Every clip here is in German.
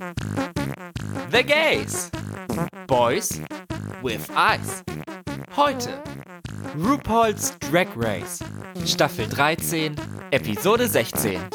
The Gays. Boys with Eyes. Heute RuPaul's Drag Race. Staffel 13, Episode 16.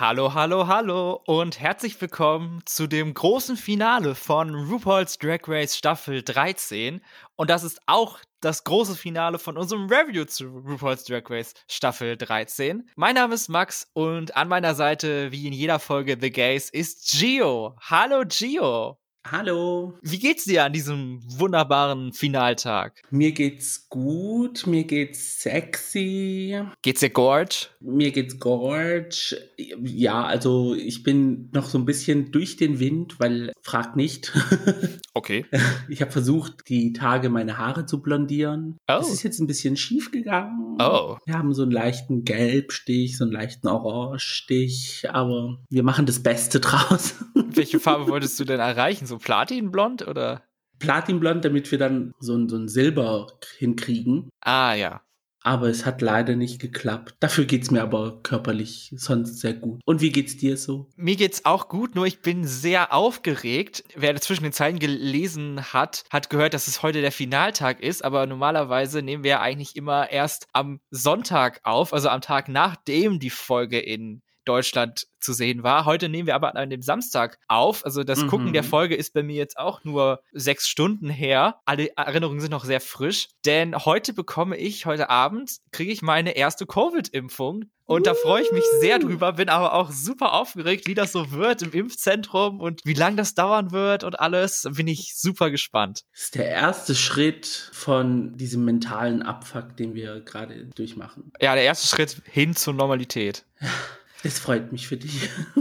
Hallo, hallo, hallo und herzlich willkommen zu dem großen Finale von RuPaul's Drag Race Staffel 13. Und das ist auch das große Finale von unserem Review zu RuPaul's Drag Race Staffel 13. Mein Name ist Max und an meiner Seite, wie in jeder Folge The Gays, ist Gio. Hallo, Gio. Hallo. Wie geht's dir an diesem wunderbaren Finaltag? Mir geht's gut, mir geht's sexy. Geht's dir gorge? Mir geht's gorge. Ja, also ich bin noch so ein bisschen durch den Wind, weil frag nicht. Okay. Ich habe versucht, die Tage meine Haare zu blondieren. Oh. Das ist jetzt ein bisschen schief gegangen. Oh. Wir haben so einen leichten Gelbstich, so einen leichten Orangestich, aber wir machen das Beste draus. Welche Farbe wolltest du denn erreichen? So Platinblond oder? Platinblond, damit wir dann so ein, so ein Silber hinkriegen. Ah, ja. Aber es hat leider nicht geklappt. Dafür geht's mir aber körperlich sonst sehr gut. Und wie geht's dir so? Mir geht's auch gut, nur ich bin sehr aufgeregt. Wer zwischen den Zeilen gelesen hat, hat gehört, dass es heute der Finaltag ist, aber normalerweise nehmen wir eigentlich immer erst am Sonntag auf, also am Tag nachdem die Folge in Deutschland zu sehen war. Heute nehmen wir aber an dem Samstag auf. Also das Mhm. Gucken der Folge ist bei mir jetzt auch nur sechs Stunden her. Alle Erinnerungen sind noch sehr frisch. Denn heute bekomme ich, heute Abend, kriege ich meine erste Covid-Impfung. Und da freue ich mich sehr drüber, bin aber auch super aufgeregt, wie das so wird im Impfzentrum und wie lange das dauern wird und alles. Bin ich super gespannt. Das ist der erste Schritt von diesem mentalen Abfuck, den wir gerade durchmachen. Ja, der erste Schritt hin zur Normalität. Es freut mich für dich.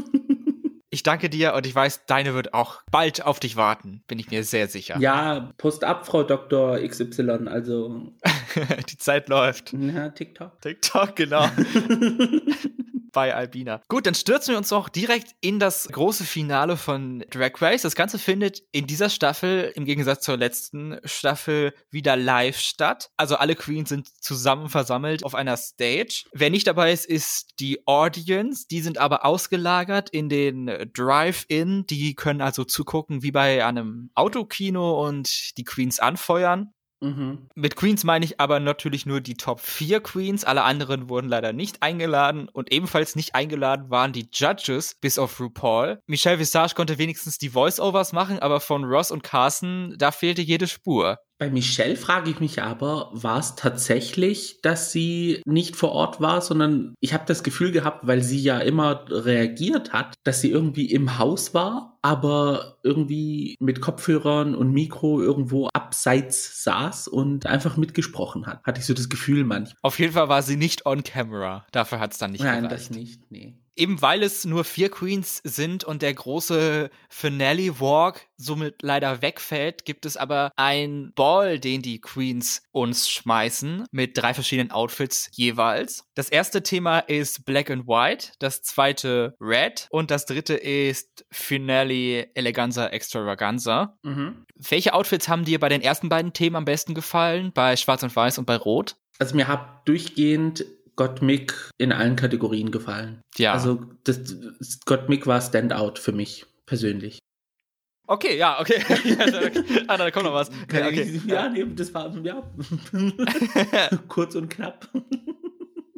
Ich danke dir und ich weiß, deine wird auch bald auf dich warten, bin ich mir sehr sicher. Ja, Post ab, Frau Dr. XY, also, Die Zeit läuft. na, TikTok. TikTok, genau. Bei Albina. Gut, dann stürzen wir uns auch direkt in das große Finale von Drag Race. Das Ganze findet in dieser Staffel im Gegensatz zur letzten Staffel wieder live statt. Also alle Queens sind zusammen versammelt auf einer Stage. Wer nicht dabei ist, ist die Audience. Die sind aber ausgelagert in den Drive-In. Die können also zugucken wie bei einem Autokino und die Queens anfeuern. Mhm. Mit Queens meine ich aber natürlich nur die Top 4 Queens. Alle anderen wurden leider nicht eingeladen und ebenfalls nicht eingeladen waren die Judges, bis auf RuPaul. Michelle Visage konnte wenigstens die Voice-Overs machen, aber von Ross und Carson, da fehlte jede Spur. Bei Michelle frage ich mich aber, war es tatsächlich, dass sie nicht vor Ort war, sondern ich habe das Gefühl gehabt, weil sie ja immer reagiert hat, dass sie irgendwie im Haus war, aber irgendwie mit Kopfhörern und Mikro irgendwo abseits saß und einfach mitgesprochen hat. Hatte ich so das Gefühl manchmal. Auf jeden Fall war sie nicht on camera. Dafür hat es dann nicht Nein, gereicht. das nicht, nee. Eben weil es nur vier Queens sind und der große Finale Walk somit leider wegfällt, gibt es aber ein Ball, den die Queens uns schmeißen, mit drei verschiedenen Outfits jeweils. Das erste Thema ist Black and White, das zweite Red und das dritte ist Finale Eleganza Extravaganza. Mhm. Welche Outfits haben dir bei den ersten beiden Themen am besten gefallen? Bei Schwarz und Weiß und bei Rot? Also mir hat durchgehend Gottmik in allen Kategorien gefallen. Ja. Also das, Gottmik war Standout für mich persönlich. okay, ja, okay. ah, da kommt noch was. Ja, okay. Ja, nee, das war ja kurz und knapp.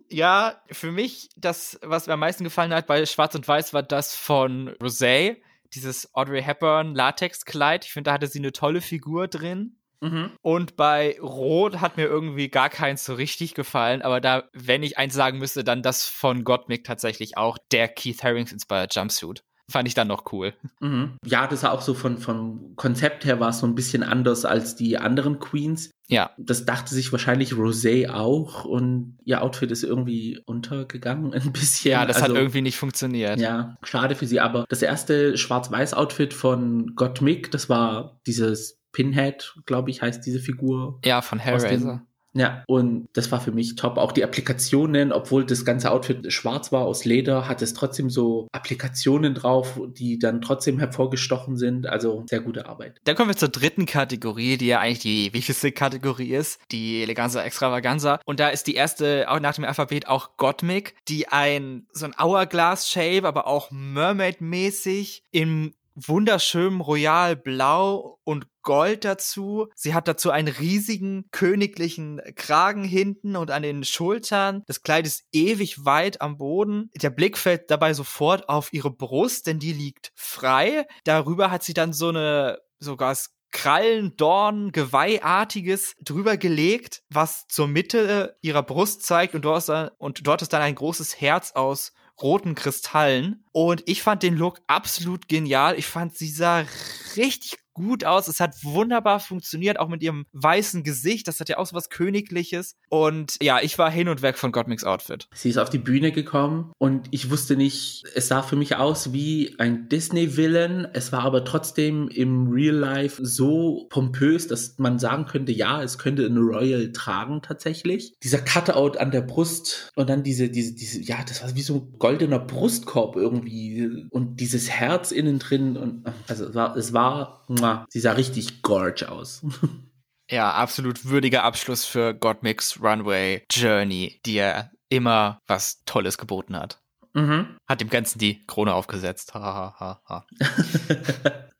Ja, für mich, das, was mir am meisten gefallen hat bei Schwarz und Weiß, war das von Rosé. Dieses Audrey Hepburn Latexkleid. Ich finde, da hatte sie eine tolle Figur drin. Mhm. Und bei Rot hat mir irgendwie gar keins so richtig gefallen. Aber da, wenn ich eins sagen müsste, dann das von Gottmik tatsächlich auch. Der Keith Harrings Inspired Jumpsuit. Fand ich dann noch cool. Mhm. Ja, das war auch so von, vom Konzept her war es so ein bisschen anders als die anderen Queens. Ja. Das dachte sich wahrscheinlich Rosé auch und ihr Outfit ist irgendwie untergegangen ein bisschen. Ja, das Also, hat irgendwie nicht funktioniert. Ja, schade für sie, aber das erste Schwarz-Weiß-Outfit von Gottmik, das war dieses Pinhead, glaube ich, heißt diese Figur. Ja, von Hellraiser. Ja, und das war für mich top. Auch die Applikationen, obwohl das ganze Outfit schwarz war aus Leder, hat es trotzdem so Applikationen drauf, die dann trotzdem hervorgestochen sind. Also sehr gute Arbeit. Dann kommen wir zur dritten Kategorie, die ja eigentlich die wichtigste Kategorie ist, die Eleganza Extravaganza. Und da ist die erste, auch nach dem Alphabet, auch Gottmik, die ein, so ein Hourglass-Shape, aber auch Mermaid-mäßig im wunderschönem Royal Blau und Gold dazu. Sie hat dazu einen riesigen königlichen Kragen hinten und an den Schultern. Das Kleid ist ewig weit am Boden. Der Blick fällt dabei sofort auf ihre Brust, denn die liegt frei. Darüber hat sie dann so eine sogar Krallen, Dorn, Geweihartiges drüber gelegt, was zur Mitte ihrer Brust zeigt und dort ist dann, und dort ist dann ein großes Herz aus roten Kristallen. Und ich fand den Look absolut genial. Ich fand, sie sah richtig gut aus. Es hat wunderbar funktioniert, auch mit ihrem weißen Gesicht. Das hat ja auch so was Königliches. Und ja, ich war hin und weg von Gottmix Outfit. Sie ist auf die Bühne gekommen und ich wusste nicht, es sah für mich aus wie ein Disney-Villain. Es war aber trotzdem im Real Life so pompös, dass man sagen könnte, ja, es könnte ein Royal tragen tatsächlich. Dieser Cutout an der Brust und dann diese, diese, diese, ja, das war wie so ein goldener Brustkorb irgendwie und dieses Herz innen drin und also es war, es war sie sah richtig gorge aus. Ja, absolut würdiger Abschluss für Godmix Runway Journey, die ja immer was Tolles geboten hat. Mhm. Hat dem Ganzen die Krone aufgesetzt. Ha, ha, ha, ha.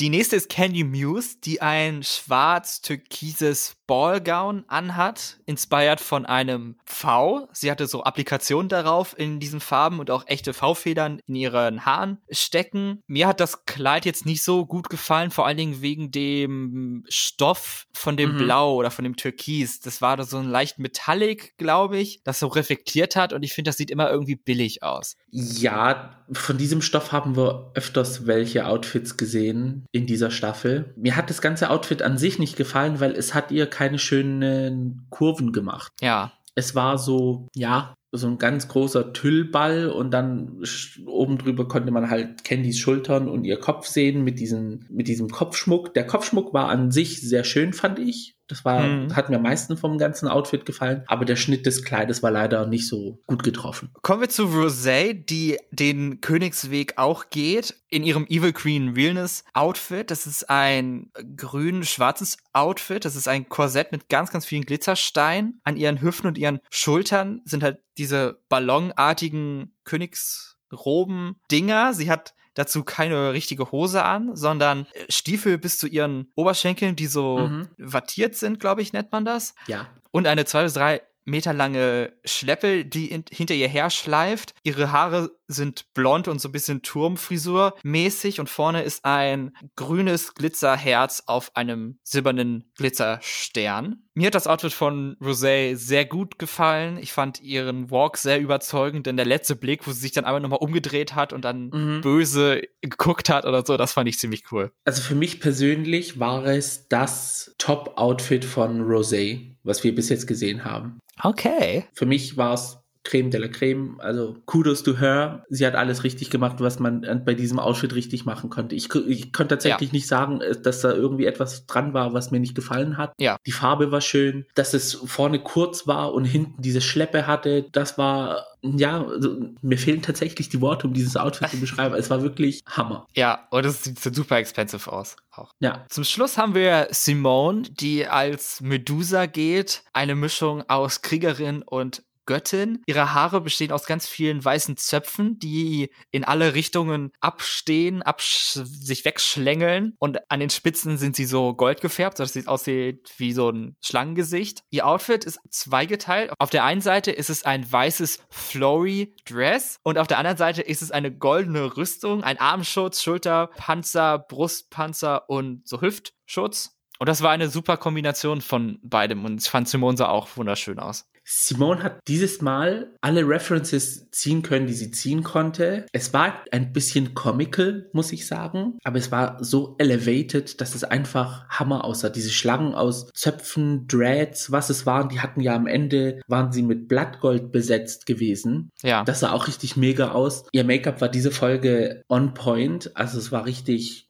die nächste ist Candy Muse, die ein schwarz-türkises Ballgown anhat, inspiriert von einem V. Sie hatte so Applikationen darauf in diesen Farben und auch echte V-Federn in ihren Haaren stecken. Mir hat das Kleid jetzt nicht so gut gefallen, vor allen Dingen wegen dem Stoff von dem mhm. Blau oder von dem Türkis. Das war so ein leicht Metallic, glaube ich, das so reflektiert hat und ich finde, das sieht immer irgendwie billig aus. Ja, von diesem Stoff haben wir öfters welche Outfits gesehen in dieser Staffel. Mir hat das ganze Outfit an sich nicht gefallen, weil es hat ihr keine schönen Kurven gemacht. Ja. Es war so, ja, so ein ganz großer Tüllball und dann oben drüber konnte man halt Candys Schultern und ihr Kopf sehen mit diesem, mit diesem Kopfschmuck. Der Kopfschmuck war an sich sehr schön, fand ich. Das war, mhm. hat mir am meisten vom ganzen Outfit gefallen. Aber der Schnitt des Kleides war leider nicht so gut getroffen. Kommen wir zu Rosé, die den Königsweg auch geht. In ihrem Evil Queen Realness Outfit. Das ist ein grün-schwarzes Outfit. Das ist ein Korsett mit ganz, ganz vielen Glitzersteinen. An ihren Hüften und ihren Schultern sind halt diese ballonartigen Königsroben-Dinger. Sie hat dazu keine richtige Hose an, sondern äh, Stiefel bis zu ihren Oberschenkeln, die so mhm. wattiert sind, glaube ich, nennt man das. Ja. Und eine zwei bis drei Meter lange Schleppe, die in, hinter ihr her schleift. Ihre Haare sind blond und so ein bisschen Turmfrisur mäßig und vorne ist ein grünes Glitzerherz auf einem silbernen Glitzerstern. Mir hat das Outfit von Rosé sehr gut gefallen. Ich fand ihren Walk sehr überzeugend, denn der letzte Blick, wo sie sich dann einmal nochmal umgedreht hat und dann mhm. böse geguckt hat oder so, das fand ich ziemlich cool. Also für mich persönlich war es das Top-Outfit von Rosé, was wir bis jetzt gesehen haben. Okay. Für mich war es Creme de la Creme. Also Kudos to her. Sie hat alles richtig gemacht, was man bei diesem Outfit richtig machen konnte. Ich, ich konnte tatsächlich ja. nicht sagen, äh, dass da irgendwie etwas dran war, was mir nicht gefallen hat. Ja. Die Farbe war schön. Dass es vorne kurz war und hinten diese Schleppe hatte, das war ja, also, mir fehlen tatsächlich die Worte, um dieses Outfit zu beschreiben. Es war wirklich Hammer. Ja, und es sieht super expensive aus. Auch. Ja. Zum Schluss haben wir Simone, die als Medusa geht. Eine Mischung aus Kriegerin und Göttin. Ihre Haare bestehen aus ganz vielen weißen Zöpfen, die in alle Richtungen abstehen, absch sich wegschlängeln und an den Spitzen sind sie so gold gefärbt, sodass sie aussieht wie so ein Schlangengesicht. Ihr Outfit ist zweigeteilt. Auf der einen Seite ist es ein weißes flowy Dress und auf der anderen Seite ist es eine goldene Rüstung, ein Armschutz, Schulterpanzer, Brustpanzer und so Hüftschutz. Und das war eine super Kombination von beidem und ich fand Simone sah auch wunderschön aus. Simone hat dieses Mal alle References ziehen können, die sie ziehen konnte. Es war ein bisschen comical, muss ich sagen, aber es war so elevated, dass es einfach Hammer aussah. Diese Schlangen aus Zöpfen, Dreads, was es waren, die hatten ja am Ende, waren sie mit Blattgold besetzt gewesen. Ja. Das sah auch richtig mega aus. Ihr Make-up war diese Folge on point, also es war richtig.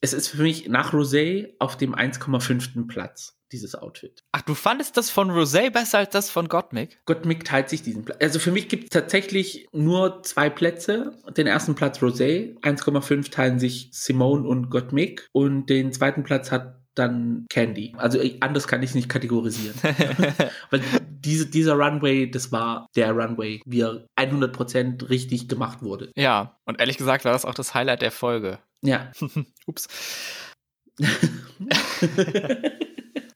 Es ist für mich nach Rosé auf dem 1,5. Platz dieses Outfit. Ach, du fandest das von Rosé besser als das von Gottmik? Gottmik teilt sich diesen Platz. Also für mich gibt es tatsächlich nur zwei Plätze. Den ersten Platz Rosé, 1,5 teilen sich Simone und Gottmik und den zweiten Platz hat dann Candy. Also anders kann ich es nicht kategorisieren. Weil diese, dieser Runway, das war der Runway, wie er 100% richtig gemacht wurde. Ja, und ehrlich gesagt war das auch das Highlight der Folge. Ja. Ups.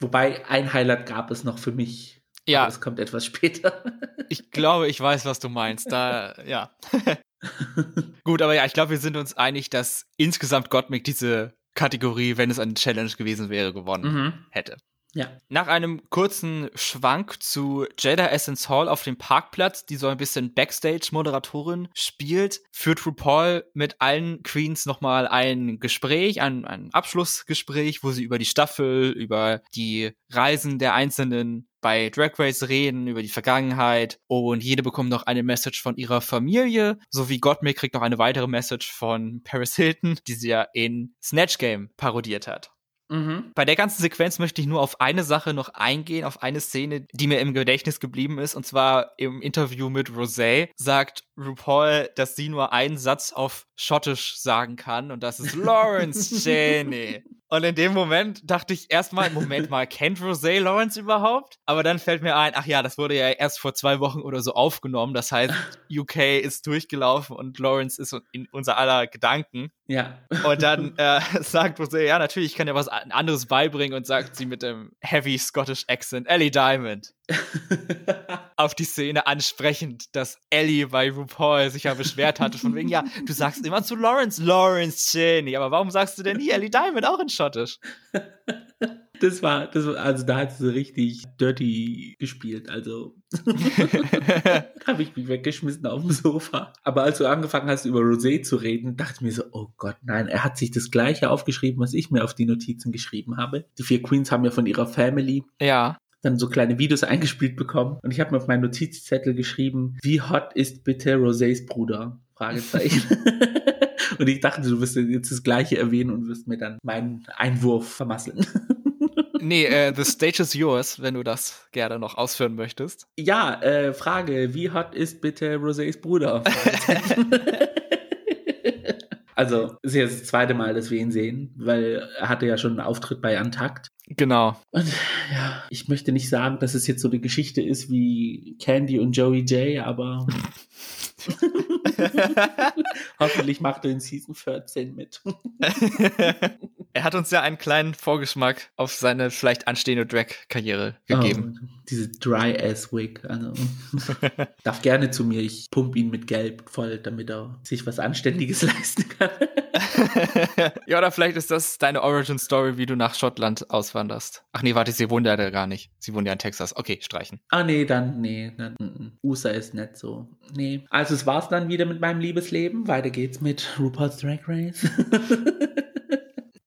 Wobei ein Highlight gab es noch für mich. Ja. Das kommt etwas später. ich glaube, ich weiß, was du meinst. Da, ja. Gut, aber ja, ich glaube, wir sind uns einig, dass insgesamt Gottmik diese Kategorie, wenn es eine Challenge gewesen wäre, gewonnen mhm. hätte. Ja. Nach einem kurzen Schwank zu Jada Essence Hall auf dem Parkplatz, die so ein bisschen Backstage-Moderatorin spielt, führt RuPaul mit allen Queens nochmal ein Gespräch, ein, ein Abschlussgespräch, wo sie über die Staffel, über die Reisen der einzelnen bei Drag Race reden, über die Vergangenheit und jede bekommt noch eine Message von ihrer Familie, sowie Gottmik kriegt noch eine weitere Message von Paris Hilton, die sie ja in Snatch Game parodiert hat. Mhm. Bei der ganzen Sequenz möchte ich nur auf eine Sache noch eingehen, auf eine Szene, die mir im Gedächtnis geblieben ist. Und zwar im Interview mit Rosé sagt RuPaul, dass sie nur einen Satz auf Schottisch sagen kann und das ist Lawrence Cheney. Und in dem Moment dachte ich erstmal, Moment mal, kennt Rosé Lawrence überhaupt? Aber dann fällt mir ein, ach ja, das wurde ja erst vor zwei Wochen oder so aufgenommen. Das heißt, UK ist durchgelaufen und Lawrence ist in unser aller Gedanken. Ja. Und dann äh, sagt Rosé, ja, natürlich, ich kann ja was anderes beibringen und sagt sie mit dem heavy Scottish Accent, Ellie Diamond. auf die Szene ansprechend, dass Ellie bei RuPaul sich ja beschwert hatte, von wegen, ja, du sagst immer zu Lawrence, Lawrence Cheney, aber warum sagst du denn nie Ellie Diamond auch in Schottisch? Das war, das war, also da hat sie richtig dirty gespielt, also habe ich mich weggeschmissen auf dem Sofa. Aber als du angefangen hast, über Rosé zu reden, dachte ich mir so, oh Gott, nein, er hat sich das gleiche aufgeschrieben, was ich mir auf die Notizen geschrieben habe. Die vier Queens haben ja von ihrer Family ja dann so kleine Videos eingespielt bekommen. Und ich habe mir auf meinen Notizzettel geschrieben, wie hot ist bitte Rosés Bruder? Fragezeichen. und ich dachte, du wirst jetzt das Gleiche erwähnen und wirst mir dann meinen Einwurf vermasseln. nee, äh, the stage is yours, wenn du das gerne noch ausführen möchtest. Ja, äh, Frage, wie hot ist bitte Rosés Bruder? Also, es ist jetzt das zweite Mal, dass wir ihn sehen, weil er hatte ja schon einen Auftritt bei Antakt. Genau. Und ja, ich möchte nicht sagen, dass es jetzt so eine Geschichte ist wie Candy und Joey J, aber hoffentlich macht er in Season 14 mit. er hat uns ja einen kleinen Vorgeschmack auf seine vielleicht anstehende Drag-Karriere gegeben. Oh, diese Dry-Ass-Wig. Also, darf gerne zu mir. Ich pump ihn mit Gelb voll, damit er sich was Anständiges leisten kann. ja, oder vielleicht ist das deine Origin-Story, wie du nach Schottland auswanderst. Ach nee, warte, sie wohnt ja da gar nicht. Sie wohnt ja in Texas. Okay, streichen. Ah nee, dann, nee, dann, mm. Mm. USA ist nicht so. Nee. Also es war's dann wieder mit meinem Liebesleben. Weiter geht's mit Rupert's Drag Race.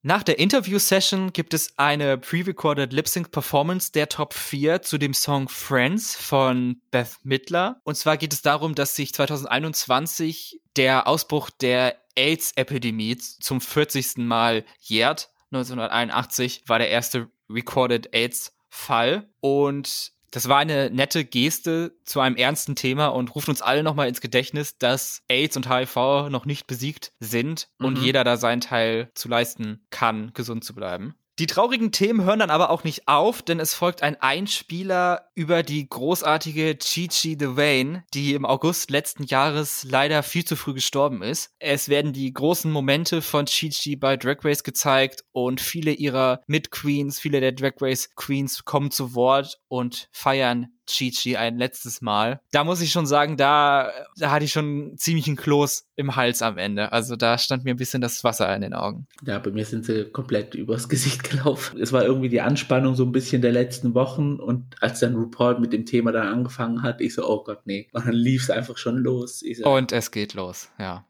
Nach der Interview-Session gibt es eine pre-recorded Lip-Sync-Performance der Top 4 zu dem Song Friends von Beth Midler. Und zwar geht es darum, dass sich 2021 der Ausbruch der AIDS-Epidemie zum 40. Mal jährt. 1981 war der erste recorded AIDS-Fall. Und das war eine nette Geste zu einem ernsten Thema und ruft uns alle nochmal ins Gedächtnis, dass AIDS und HIV noch nicht besiegt sind mhm. und jeder da seinen Teil zu leisten kann, gesund zu bleiben. Die traurigen Themen hören dann aber auch nicht auf, denn es folgt ein Einspieler über die großartige Chi-Chi Devane, die im August letzten Jahres leider viel zu früh gestorben ist. Es werden die großen Momente von Chi-Chi bei Drag Race gezeigt und viele ihrer Mid-Queens, viele der Drag Race Queens kommen zu Wort und feiern Chi-Chi ein letztes Mal. Da muss ich schon sagen, da, da hatte ich schon ziemlich einen Kloß im Hals am Ende. Also da stand mir ein bisschen das Wasser in den Augen. Ja, bei mir sind sie komplett übers Gesicht gelaufen. Es war irgendwie die Anspannung so ein bisschen der letzten Wochen und als dann RuPaul mit dem Thema dann angefangen hat, ich so, oh Gott, nee. Und dann lief es einfach schon los. So, und es geht los, ja.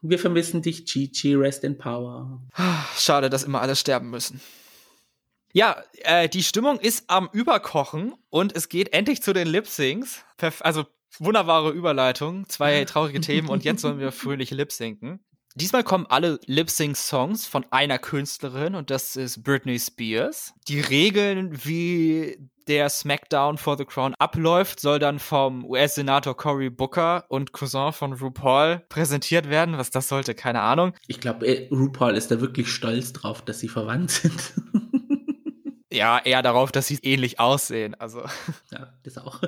Wir vermissen dich, Chi-Chi, rest in power. Schade, dass immer alle sterben müssen. Ja, äh, die Stimmung ist am Überkochen und es geht endlich zu den Lip-Syncs. Also wunderbare Überleitung, zwei traurige Themen und jetzt sollen wir fröhlich lip-synken. Diesmal kommen alle Lip-Sync-Songs von einer Künstlerin und das ist Britney Spears. Die Regeln, wie der SmackDown for the Crown abläuft, soll dann vom US-Senator Cory Booker und Cousin von RuPaul präsentiert werden. Was das sollte, keine Ahnung. Ich glaube, äh, RuPaul ist da wirklich stolz drauf, dass sie verwandt sind. ja, eher darauf, dass sie ähnlich aussehen. Also. Ja, das auch.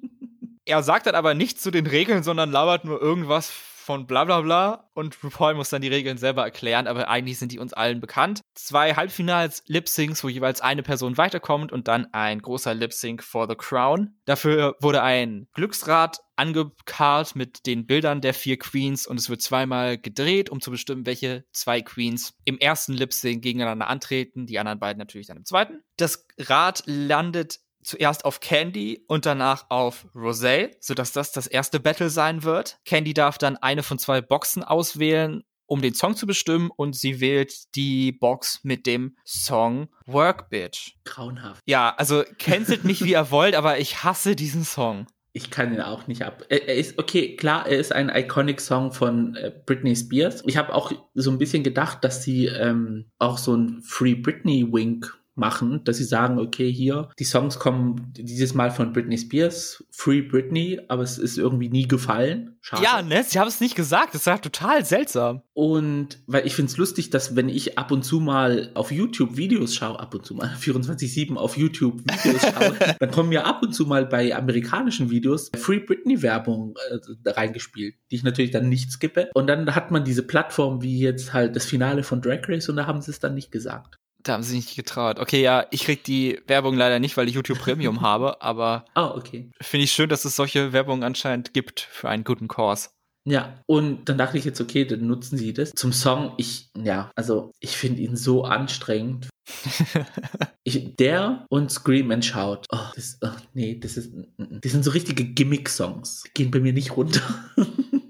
er sagt dann aber nichts zu den Regeln, sondern labert nur irgendwas von bla bla bla und RuPaul muss dann die Regeln selber erklären, aber eigentlich sind die uns allen bekannt. Zwei Halbfinals, Lip-Syncs, wo jeweils eine Person weiterkommt und dann ein großer Lip-Sync for the Crown. Dafür wurde ein Glücksrad angekarrt mit den Bildern der vier Queens und es wird zweimal gedreht, um zu bestimmen, welche zwei Queens im ersten Lip-Sync gegeneinander antreten, die anderen beiden natürlich dann im zweiten. Das Rad landet zuerst auf Candy und danach auf Rosé, sodass das das erste Battle sein wird. Candy darf dann eine von zwei Boxen auswählen, um den Song zu bestimmen und sie wählt die Box mit dem Song Work Bitch. Grauenhaft. Ja, also cancelt mich wie ihr wollt, aber ich hasse diesen Song. Ich kann ihn auch nicht ab. Er, er ist, okay, klar, er ist ein iconic Song von äh, Britney Spears. Ich habe auch so ein bisschen gedacht, dass sie ähm, auch so ein Free Britney Wink machen, dass sie sagen, okay, hier, die Songs kommen dieses Mal von Britney Spears, Free Britney, aber es ist irgendwie nie gefallen. Schade. Ja, ne, sie haben es nicht gesagt, das war total seltsam. Und weil ich finde es lustig, dass wenn ich ab und zu mal auf YouTube Videos schaue, ab und zu mal 24-7 auf YouTube Videos schaue, dann kommen ja ab und zu mal bei amerikanischen Videos Free Britney Werbung äh, reingespielt, die ich natürlich dann nicht skippe. Und dann hat man diese Plattform wie jetzt halt das Finale von Drag Race und da haben sie es dann nicht gesagt. Da haben sie sich nicht getraut. Okay, ja, ich krieg die Werbung leider nicht, weil ich YouTube Premium habe, aber oh, okay. finde ich schön, dass es solche Werbung anscheinend gibt für einen guten Kurs. Ja, und dann dachte ich jetzt, okay, dann nutzen sie das. Zum Song, ich, ja, also ich finde ihn so anstrengend. ich, der und Scream and Shout. Oh, das, oh, nee, das ist, die sind so richtige Gimmick-Songs. Gehen bei mir nicht runter.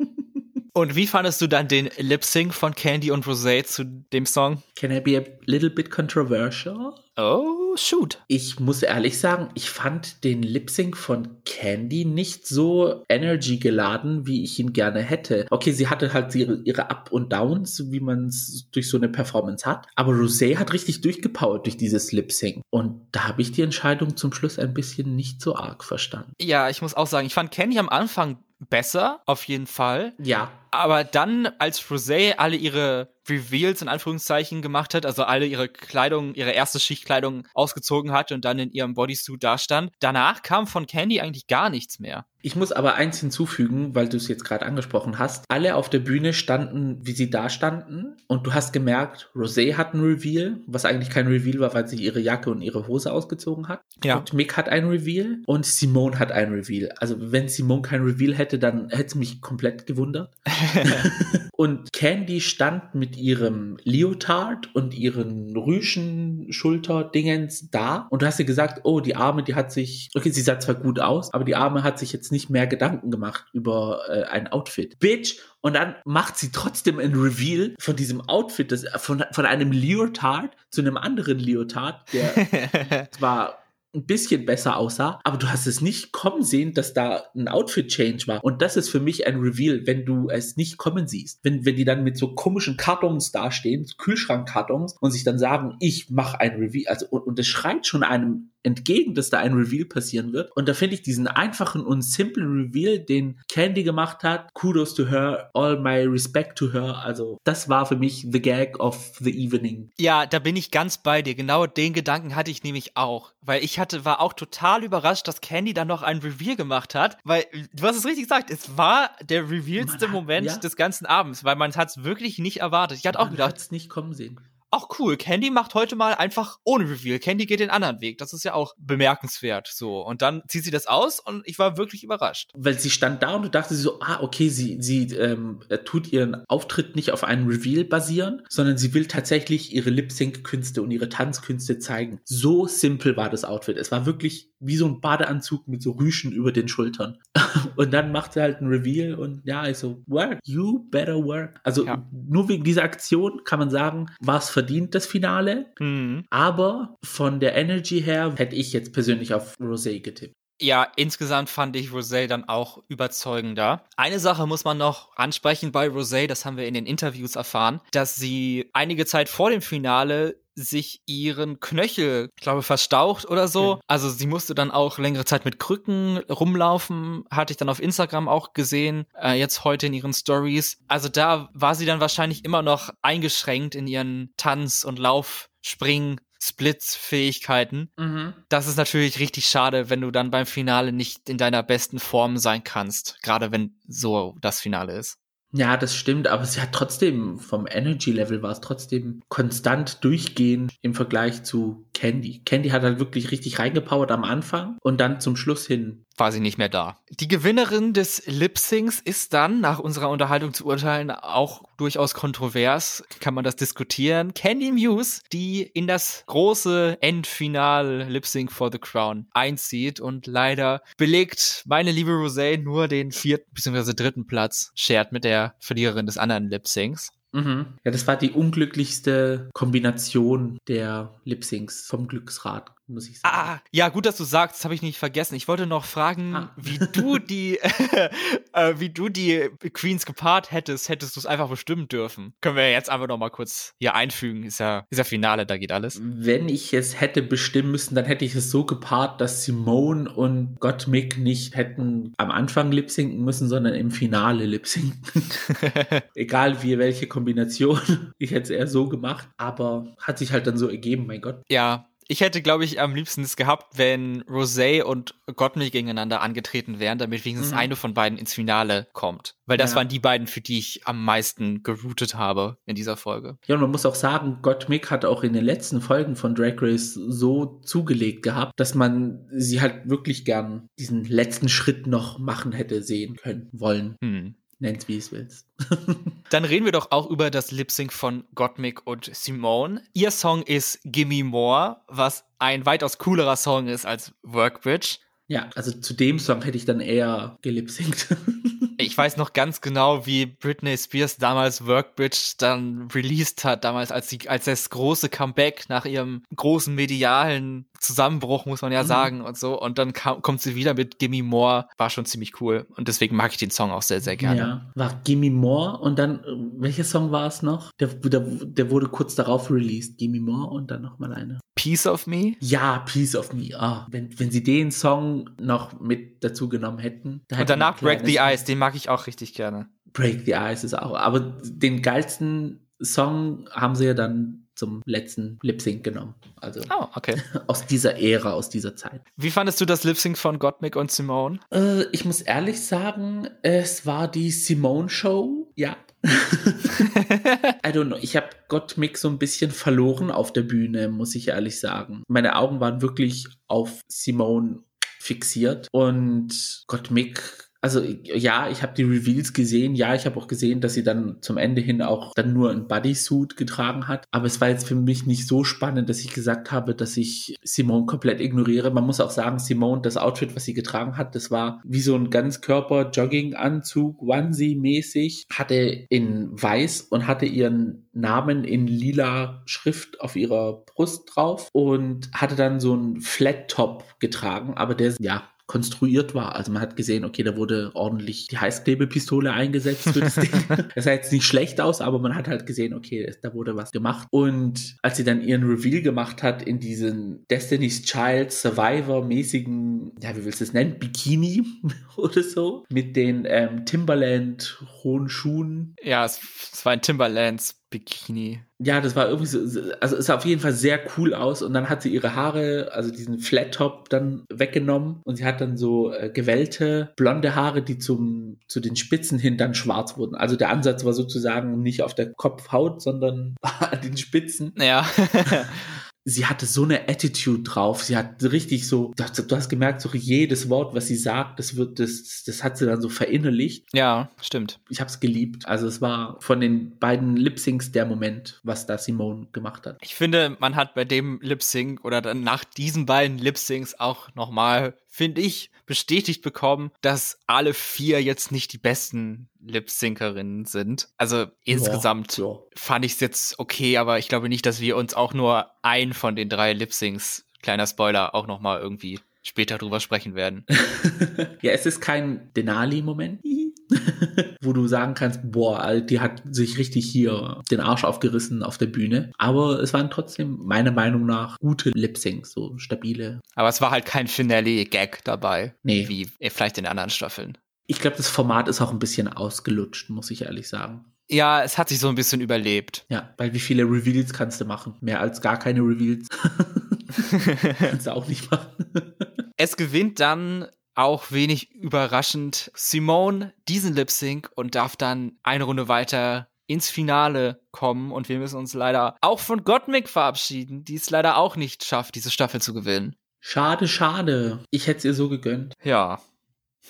Und wie fandest du dann den Lip Sync von Candy und Rosé zu dem Song? Can I be a little bit controversial? Oh, shoot. Ich muss ehrlich sagen, ich fand den Lip Sync von Candy nicht so energy geladen, wie ich ihn gerne hätte. Okay, sie hatte halt ihre, ihre Up und Downs, wie man es durch so eine Performance hat. Aber Rosé hat richtig durchgepowert durch dieses Lip Sync. Und da habe ich die Entscheidung zum Schluss ein bisschen nicht so arg verstanden. Ja, ich muss auch sagen, ich fand Candy am Anfang besser, auf jeden Fall. Ja. Aber dann, als Rosé alle ihre Reveals in Anführungszeichen gemacht hat, also alle ihre Kleidung, ihre erste Schichtkleidung ausgezogen hat und dann in ihrem Bodysuit dastand, danach kam von Candy eigentlich gar nichts mehr. Ich muss aber eins hinzufügen, weil du es jetzt gerade angesprochen hast. Alle auf der Bühne standen, wie sie da standen. Und du hast gemerkt, Rosé hat ein Reveal, was eigentlich kein Reveal war, weil sie ihre Jacke und ihre Hose ausgezogen hat. Ja. Und Mick hat ein Reveal und Simone hat ein Reveal. Also wenn Simone kein Reveal hätte, dann hätte es mich komplett gewundert. und Candy stand mit ihrem Leotard und ihren Rüschen-Schulter-Dingens da. Und du hast dir gesagt, oh, die Arme, die hat sich, okay, sie sah zwar gut aus, aber die Arme hat sich jetzt nicht mehr Gedanken gemacht über äh, ein Outfit. Bitch! Und dann macht sie trotzdem ein Reveal von diesem Outfit, das, von, von einem Leotard zu einem anderen Leotard, der zwar ein bisschen besser aussah, aber du hast es nicht kommen sehen, dass da ein Outfit-Change war. Und das ist für mich ein Reveal, wenn du es nicht kommen siehst. Wenn, wenn die dann mit so komischen Kartons dastehen, Kühlschrank-Kartons, und sich dann sagen, ich mache ein Reveal. Also, und, und es schreit schon einem entgegen, dass da ein Reveal passieren wird. Und da finde ich diesen einfachen und simplen Reveal, den Candy gemacht hat, kudos to her, all my respect to her. Also das war für mich the gag of the evening. Ja, da bin ich ganz bei dir. Genau den Gedanken hatte ich nämlich auch, weil ich hatte war auch total überrascht, dass Candy dann noch ein Reveal gemacht hat, weil du hast es richtig gesagt, es war der revealste Moment ja. des ganzen Abends, weil man hat es wirklich nicht erwartet. Ich hatte man auch gedacht, es nicht kommen sehen ach cool, Candy macht heute mal einfach ohne Reveal. Candy geht den anderen Weg. Das ist ja auch bemerkenswert. So. Und dann zieht sie das aus und ich war wirklich überrascht. Weil sie stand da und du dachtest so, ah, okay, sie, sie ähm, tut ihren Auftritt nicht auf einen Reveal basieren, sondern sie will tatsächlich ihre Lip-Sync-Künste und ihre Tanzkünste zeigen. So simpel war das Outfit. Es war wirklich wie so ein Badeanzug mit so Rüschen über den Schultern. und dann macht sie halt ein Reveal und ja, ich so, work, you better work. Also ja. nur wegen dieser Aktion kann man sagen, war es verdient, das Finale. Mhm. Aber von der Energy her hätte ich jetzt persönlich auf Rosé getippt. Ja, insgesamt fand ich Rosé dann auch überzeugender. Eine Sache muss man noch ansprechen bei Rosé, das haben wir in den Interviews erfahren, dass sie einige Zeit vor dem Finale sich ihren Knöchel, ich glaube, verstaucht oder so. Okay. Also sie musste dann auch längere Zeit mit Krücken rumlaufen, hatte ich dann auf Instagram auch gesehen, äh, jetzt heute in ihren Stories. Also da war sie dann wahrscheinlich immer noch eingeschränkt in ihren Tanz- und Lauf- Spring, Splits-Fähigkeiten. Mhm. Das ist natürlich richtig schade, wenn du dann beim Finale nicht in deiner besten Form sein kannst, gerade wenn so das Finale ist. Ja, das stimmt, aber sie hat trotzdem, vom Energy-Level war es trotzdem konstant durchgehend im Vergleich zu Candy. Candy hat halt wirklich richtig reingepowert am Anfang und dann zum Schluss hin sie nicht mehr da. Die Gewinnerin des Lip-Syncs ist dann, nach unserer Unterhaltung zu urteilen, auch durchaus kontrovers, kann man das diskutieren. Candy Muse, die in das große Endfinal Lip-Sync for the Crown einzieht und leider belegt meine liebe Rosé nur den vierten bzw. dritten Platz, shared mit der Verliererin des anderen Lip-Syncs. Mhm. Ja, das war die unglücklichste Kombination der Lip-Syncs vom Glücksrad muss ich sagen. Ah, ja, gut, dass du sagst, das habe ich nicht vergessen. Ich wollte noch fragen, ah. wie du die, äh, wie du die Queens gepaart hättest, hättest du es einfach bestimmen dürfen. Können wir jetzt einfach noch mal kurz hier einfügen. Ist ja, ist ja Finale, da geht alles. Wenn ich es hätte bestimmen müssen, dann hätte ich es so gepaart, dass Simone und Gottmik nicht hätten am Anfang lipsinken müssen, sondern im Finale lipsinken. Egal wie, welche Kombination. Ich hätte es eher so gemacht, aber hat sich halt dann so ergeben, mein Gott. Ja, ich hätte, glaube ich, am liebsten es gehabt, wenn Rosé und Gottmilch gegeneinander angetreten wären, damit wenigstens mhm. eine von beiden ins Finale kommt. Weil das ja. waren die beiden, für die ich am meisten geroutet habe in dieser Folge. Ja, und man muss auch sagen, Gottmik hat auch in den letzten Folgen von Drag Race so zugelegt gehabt, dass man sie halt wirklich gern diesen letzten Schritt noch machen hätte sehen können, wollen. Hm. Nennt wie es willst. Dann reden wir doch auch über das Lip Sync von Gottmik und Simone. Ihr Song ist Gimme More, was ein weitaus coolerer Song ist als Workbridge. Ja, also zu dem Song hätte ich dann eher gelipsingt. ich weiß noch ganz genau, wie Britney Spears damals Workbridge dann released hat, damals als sie, als das große Comeback nach ihrem großen medialen Zusammenbruch, muss man ja mhm. sagen, und so. Und dann kam, kommt sie wieder mit Gimme More, war schon ziemlich cool. Und deswegen mag ich den Song auch sehr, sehr gerne. Ja, war Gimme More und dann, welcher Song war es noch? Der, der, der wurde kurz darauf released. Gimme More und dann nochmal eine. Piece of Me? Ja, Piece of Me. Ah, wenn, wenn sie den Song noch mit dazu genommen hätten. Da und danach Break the Ice, den mag ich auch richtig gerne. Break the Ice ist auch, aber den geilsten Song haben sie ja dann zum letzten Lip Sync genommen. Also oh, okay. aus dieser Ära, aus dieser Zeit. Wie fandest du das Lip Sync von Gottmik und Simone? Äh, ich muss ehrlich sagen, es war die Simone Show. Ja. I don't know. Ich habe Gottmik so ein bisschen verloren auf der Bühne, muss ich ehrlich sagen. Meine Augen waren wirklich auf Simone fixiert und Gottmik also ja, ich habe die Reveals gesehen. Ja, ich habe auch gesehen, dass sie dann zum Ende hin auch dann nur ein Bodysuit getragen hat. Aber es war jetzt für mich nicht so spannend, dass ich gesagt habe, dass ich Simone komplett ignoriere. Man muss auch sagen, Simone, das Outfit, was sie getragen hat, das war wie so ein Ganzkörper-Jogging-Anzug, Onesie-mäßig, hatte in weiß und hatte ihren Namen in lila Schrift auf ihrer Brust drauf und hatte dann so einen Flat-Top getragen, aber der, ja, konstruiert war. Also man hat gesehen, okay, da wurde ordentlich die Heißklebepistole eingesetzt für das Ding. das sah jetzt nicht schlecht aus, aber man hat halt gesehen, okay, da wurde was gemacht. Und als sie dann ihren Reveal gemacht hat in diesen Destiny's Child Survivor mäßigen, ja, wie willst du es nennen, Bikini oder so, mit den ähm, Timberland hohen Schuhen. Ja, es, es war ein Timberlands Bikini. Ja, das war irgendwie so, also es sah auf jeden Fall sehr cool aus und dann hat sie ihre Haare, also diesen Flat Top dann weggenommen und sie hat dann so äh, gewellte blonde Haare, die zum zu den Spitzen hin dann schwarz wurden. Also der Ansatz war sozusagen nicht auf der Kopfhaut, sondern an den Spitzen. Ja. sie hatte so eine Attitude drauf. Sie hat richtig so, du hast gemerkt, so jedes Wort, was sie sagt, das wird, das, das hat sie dann so verinnerlicht. Ja, stimmt. Ich habe es geliebt. Also es war von den beiden Lip-Syncs der Moment, was da Simone gemacht hat. Ich finde, man hat bei dem Lip-Sync oder dann nach diesen beiden Lip-Syncs auch nochmal finde ich, bestätigt bekommen, dass alle vier jetzt nicht die besten Lip-Syncerinnen sind. Also insgesamt ja, ja. fand ich es jetzt okay, aber ich glaube nicht, dass wir uns auch nur ein von den drei Lip-Syncs, kleiner Spoiler, auch nochmal irgendwie später drüber sprechen werden. ja, es ist kein Denali-Moment, wo du sagen kannst, boah, die hat sich richtig hier den Arsch aufgerissen auf der Bühne. Aber es waren trotzdem meiner Meinung nach gute Lip-Syncs, so stabile. Aber es war halt kein Finale-Gag dabei. Nee. Wie vielleicht in anderen Staffeln. Ich glaube, das Format ist auch ein bisschen ausgelutscht, muss ich ehrlich sagen. Ja, es hat sich so ein bisschen überlebt. Ja, weil wie viele Reveals kannst du machen? Mehr als gar keine Reveals. kannst du auch nicht machen. es gewinnt dann auch wenig überraschend Simone diesen Lip Sync und darf dann eine Runde weiter ins Finale kommen und wir müssen uns leider auch von Gottmik verabschieden, die es leider auch nicht schafft, diese Staffel zu gewinnen. Schade, schade. Ich hätte es ihr so gegönnt. Ja.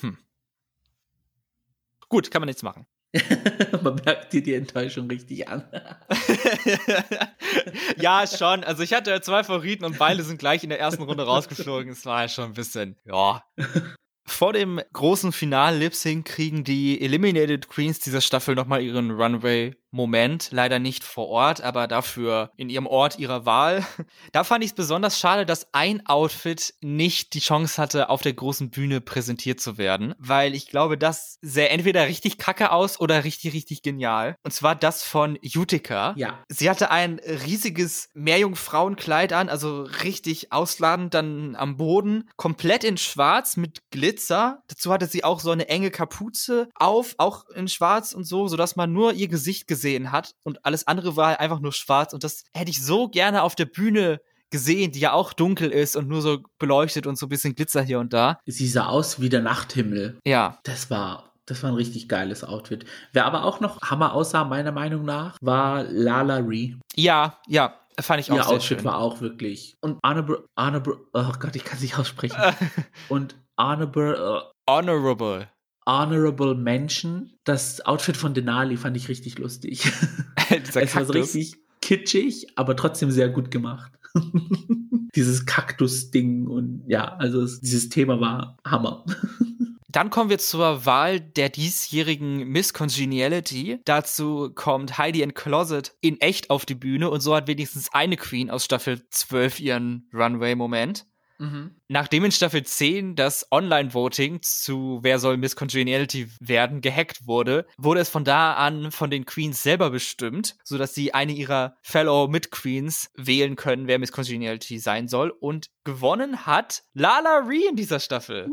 Hm. Gut, kann man nichts machen. Man merkt dir die Enttäuschung richtig an. ja, schon. Also ich hatte zwei Favoriten und beide sind gleich in der ersten Runde rausgeflogen. Es war ja schon ein bisschen, ja. Vor dem großen Final-Lip-Sync kriegen die Eliminated Queens dieser Staffel nochmal ihren Runway Moment, leider nicht vor Ort, aber dafür in ihrem Ort ihrer Wahl. Da fand ich es besonders schade, dass ein Outfit nicht die Chance hatte, auf der großen Bühne präsentiert zu werden, weil ich glaube, das sähe entweder richtig kacke aus oder richtig, richtig genial. Und zwar das von Utica. Ja. Sie hatte ein riesiges Meerjungfrauenkleid an, also richtig ausladend dann am Boden, komplett in schwarz mit Glitzer. Dazu hatte sie auch so eine enge Kapuze auf, auch in schwarz und so, sodass man nur ihr Gesicht gesehen gesehen hat und alles andere war einfach nur schwarz und das hätte ich so gerne auf der Bühne gesehen, die ja auch dunkel ist und nur so beleuchtet und so ein bisschen Glitzer hier und da. Sie sah aus wie der Nachthimmel. Ja. Das war das war ein richtig geiles Outfit. Wer aber auch noch Hammer aussah, meiner Meinung nach, war Lala Ree. Ja, ja, fand ich auch Ihr sehr Outfit schön. war auch wirklich. Und Honorable, Honorable, oh Gott, ich kann es nicht aussprechen. und Honorable, Honorable. Honorable Mention. Das Outfit von Denali fand ich richtig lustig. Es war so Kaktus. richtig kitschig, aber trotzdem sehr gut gemacht. dieses Kaktus-Ding und ja, also es, dieses Thema war Hammer. Dann kommen wir zur Wahl der diesjährigen Miss Congeniality. Dazu kommt Heidi and Closet in echt auf die Bühne und so hat wenigstens eine Queen aus Staffel 12 ihren Runway-Moment. Nachdem in Staffel 10 das Online-Voting zu Wer soll Miss Congeniality werden gehackt wurde, wurde es von da an von den Queens selber bestimmt, sodass sie eine ihrer Fellow Mid-Queens wählen können, wer Miss Congeniality sein soll. Und gewonnen hat Lala Ree in dieser Staffel.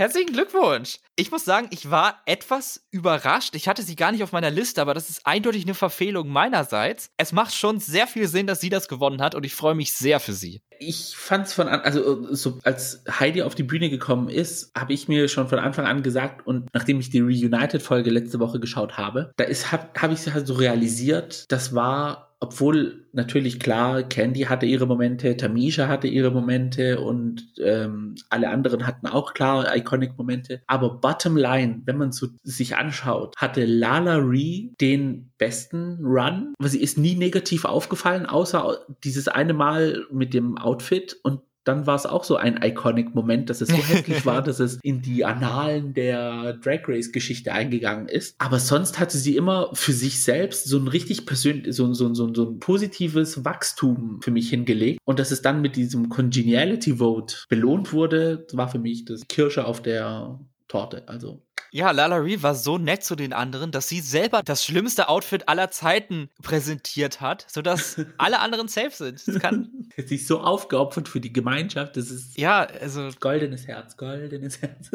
Herzlichen Glückwunsch. Ich muss sagen, ich war etwas überrascht. Ich hatte sie gar nicht auf meiner Liste, aber das ist eindeutig eine Verfehlung meinerseits. Es macht schon sehr viel Sinn, dass sie das gewonnen hat und ich freue mich sehr für sie. Ich fand's von an, also so als Heidi auf die Bühne gekommen ist, habe ich mir schon von Anfang an gesagt und nachdem ich die Reunited Folge letzte Woche geschaut habe, da ist habe hab ich halt so realisiert, das war obwohl natürlich klar, Candy hatte ihre Momente, Tamisha hatte ihre Momente und ähm, alle anderen hatten auch klar iconic Momente. Aber bottom line, wenn man so sich anschaut, hatte Lala Ree den besten Run, weil sie ist nie negativ aufgefallen, außer dieses eine Mal mit dem Outfit und dann war es auch so ein iconic Moment, dass es so hässlich war, dass es in die Annalen der Drag Race Geschichte eingegangen ist. Aber sonst hatte sie immer für sich selbst so ein richtig persönlich, so, so, so, so ein positives Wachstum für mich hingelegt. Und dass es dann mit diesem Congeniality Vote belohnt wurde, war für mich das Kirsche auf der Torte. Also Ja, Lala Ree war so nett zu den anderen, dass sie selber das schlimmste Outfit aller Zeiten präsentiert hat, sodass alle anderen safe sind. Das kann, sie ist so aufgeopfert für die Gemeinschaft. Das ist ja, also, goldenes Herz, goldenes Herz.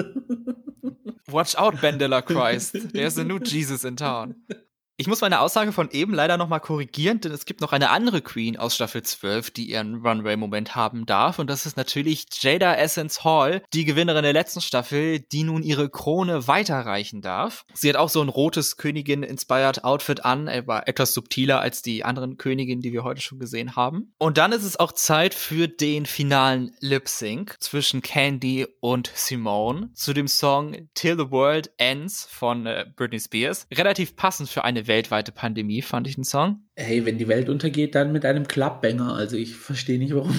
watch out, Bandela Christ. There's a new Jesus in town. Ich muss meine Aussage von eben leider nochmal korrigieren, denn es gibt noch eine andere Queen aus Staffel 12, die ihren Runway-Moment haben darf. Und das ist natürlich Jada Essence Hall, die Gewinnerin der letzten Staffel, die nun ihre Krone weiterreichen darf. Sie hat auch so ein rotes Königin-inspired Outfit an, aber etwas subtiler als die anderen Königinnen, die wir heute schon gesehen haben. Und dann ist es auch Zeit für den finalen Lip-Sync zwischen Candy und Simone zu dem Song Till the World Ends von äh, Britney Spears. Relativ passend für eine weltweite Pandemie, fand ich den Song. Hey, wenn die Welt untergeht, dann mit einem Clubbanger. Also ich verstehe nicht warum.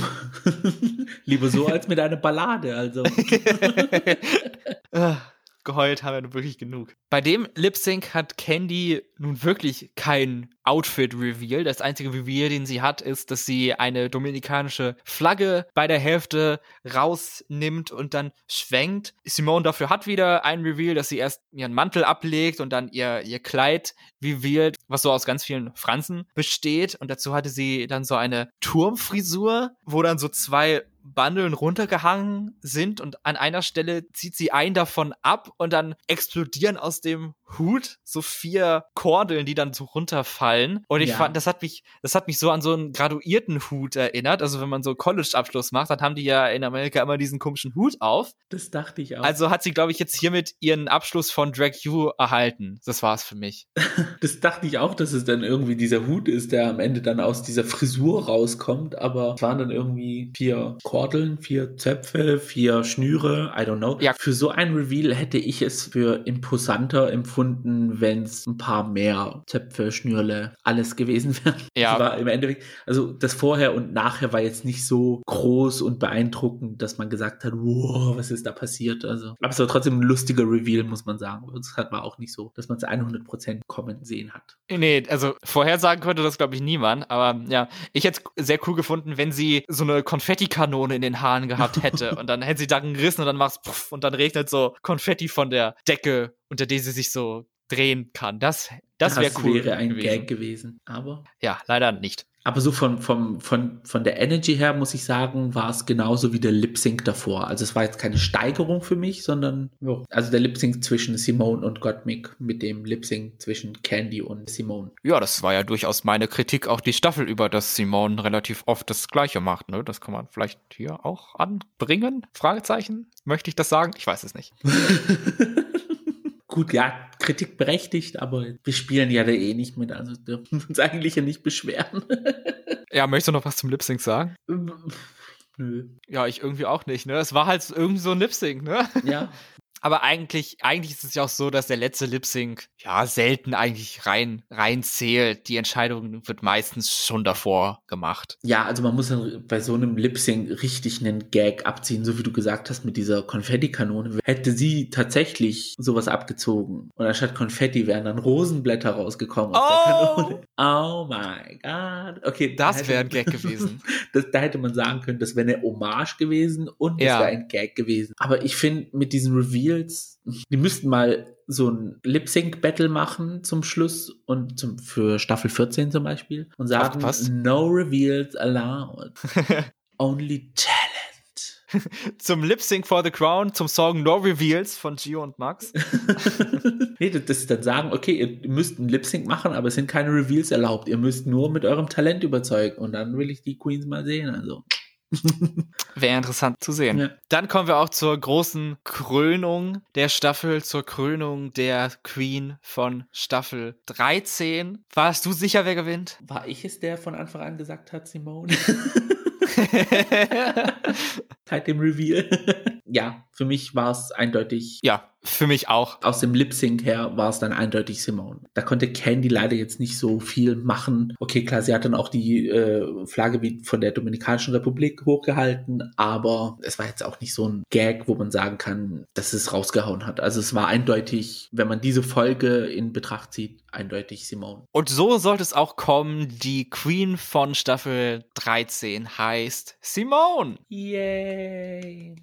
Lieber so als mit einer Ballade. Also Äh, geheult haben wir nun wirklich genug. Bei dem Lip Sync hat Candy nun wirklich kein Outfit-Reveal. Das einzige Reveal, den sie hat, ist, dass sie eine dominikanische Flagge bei der Hälfte rausnimmt und dann schwenkt. Simone dafür hat wieder ein Reveal, dass sie erst ihren Mantel ablegt und dann ihr, ihr Kleid revealed, was so aus ganz vielen Fransen besteht. Und dazu hatte sie dann so eine Turmfrisur, wo dann so zwei Bandeln runtergehangen sind und an einer Stelle zieht sie einen davon ab und dann explodieren aus dem Hut so vier Kordeln, die dann so runterfallen. Und ich ja. fand, das hat mich, das hat mich so an so einen graduierten Hut erinnert. Also wenn man so College-Abschluss macht, dann haben die ja in Amerika immer diesen komischen Hut auf. Das dachte ich auch. Also hat sie, glaube ich, jetzt hiermit ihren Abschluss von Drag You erhalten. Das war's für mich. das dachte ich auch, dass es dann irgendwie dieser Hut ist, der am Ende dann aus dieser Frisur rauskommt. Aber es waren dann irgendwie vier Kordeln, vier Zöpfe, vier Schnüre, I don't know. Ja. Für so ein Reveal hätte ich es für imposanter empfunden gefunden, wenn es ein paar mehr Zöpfe, Schnürle, alles gewesen wäre. Ja. Das war im Endeffekt, also das Vorher und Nachher war jetzt nicht so groß und beeindruckend, dass man gesagt hat, wow, was ist da passiert? Also, aber es war trotzdem ein lustiger Reveal, muss man sagen. Es war auch nicht so, dass man es 100% kommen sehen hat. Nee, also vorhersagen konnte das, glaube ich, niemand. Aber ja, ich hätte es sehr cool gefunden, wenn sie so eine Konfettikanone in den Haaren gehabt hätte. und dann hätte sie da gerissen und dann macht's puff, und dann regnet so Konfetti von der Decke unter der sie sich so drehen kann. Das, das wäre cool. wäre ein gewesen. Gag gewesen, aber. Ja, leider nicht. Aber so von, von, von, von der Energy her, muss ich sagen, war es genauso wie der Lip Sync davor. Also es war jetzt keine Steigerung für mich, sondern, jo, also der Lip Sync zwischen Simone und Gottmik mit dem Lip Sync zwischen Candy und Simone. Ja, das war ja durchaus meine Kritik auch die Staffel über, dass Simone relativ oft das Gleiche macht, ne? Das kann man vielleicht hier auch anbringen? Fragezeichen? Möchte ich das sagen? Ich weiß es nicht. Gut, ja, Kritik berechtigt, aber wir spielen ja da eh nicht mit, also dürfen uns eigentlich ja nicht beschweren. ja, möchtest du noch was zum Lip Sync sagen? Nö. Ja, ich irgendwie auch nicht, ne? Es war halt irgendwie so ein Lip Sync, ne? Ja. Aber eigentlich, eigentlich ist es ja auch so, dass der letzte Lip Sync ja selten eigentlich rein, rein zählt. Die Entscheidung wird meistens schon davor gemacht. Ja, also man muss dann bei so einem Lip Sync richtig einen Gag abziehen, so wie du gesagt hast mit dieser Konfettikanone. Hätte sie tatsächlich sowas abgezogen und anstatt Konfetti wären dann Rosenblätter rausgekommen aus oh. der Kanone. Oh my god. Okay, das wäre ein Gag gewesen. das, da hätte man sagen können, das wäre eine Hommage gewesen und das ja. wäre ein Gag gewesen. Aber ich finde mit diesen Reviews Reveals. Die müssten mal so ein Lip-Sync-Battle machen zum Schluss und zum, für Staffel 14 zum Beispiel und sagen, Ach, no reveals allowed. Only talent. zum Lip Sync for the Crown, zum Song No Reveals von Gio und Max. nee, dass sie dann sagen, okay, ihr müsst ein Lip Sync machen, aber es sind keine Reveals erlaubt. Ihr müsst nur mit eurem Talent überzeugen und dann will ich die Queens mal sehen. Also. Wäre interessant zu sehen. Ja. Dann kommen wir auch zur großen Krönung der Staffel, zur Krönung der Queen von Staffel 13. Warst du sicher, wer gewinnt? War ich es, der von Anfang an gesagt hat, Simone? Seit dem Reveal. Ja, für mich war es eindeutig. Ja, für mich auch. Aus dem Lip Sync her war es dann eindeutig Simone. Da konnte Candy leider jetzt nicht so viel machen. Okay, klar, sie hat dann auch die äh, Flagge von der Dominikanischen Republik hochgehalten, aber es war jetzt auch nicht so ein Gag, wo man sagen kann, dass es rausgehauen hat. Also es war eindeutig, wenn man diese Folge in Betracht zieht, eindeutig Simone. Und so sollte es auch kommen. Die Queen von Staffel 13 heißt Simone. Yay!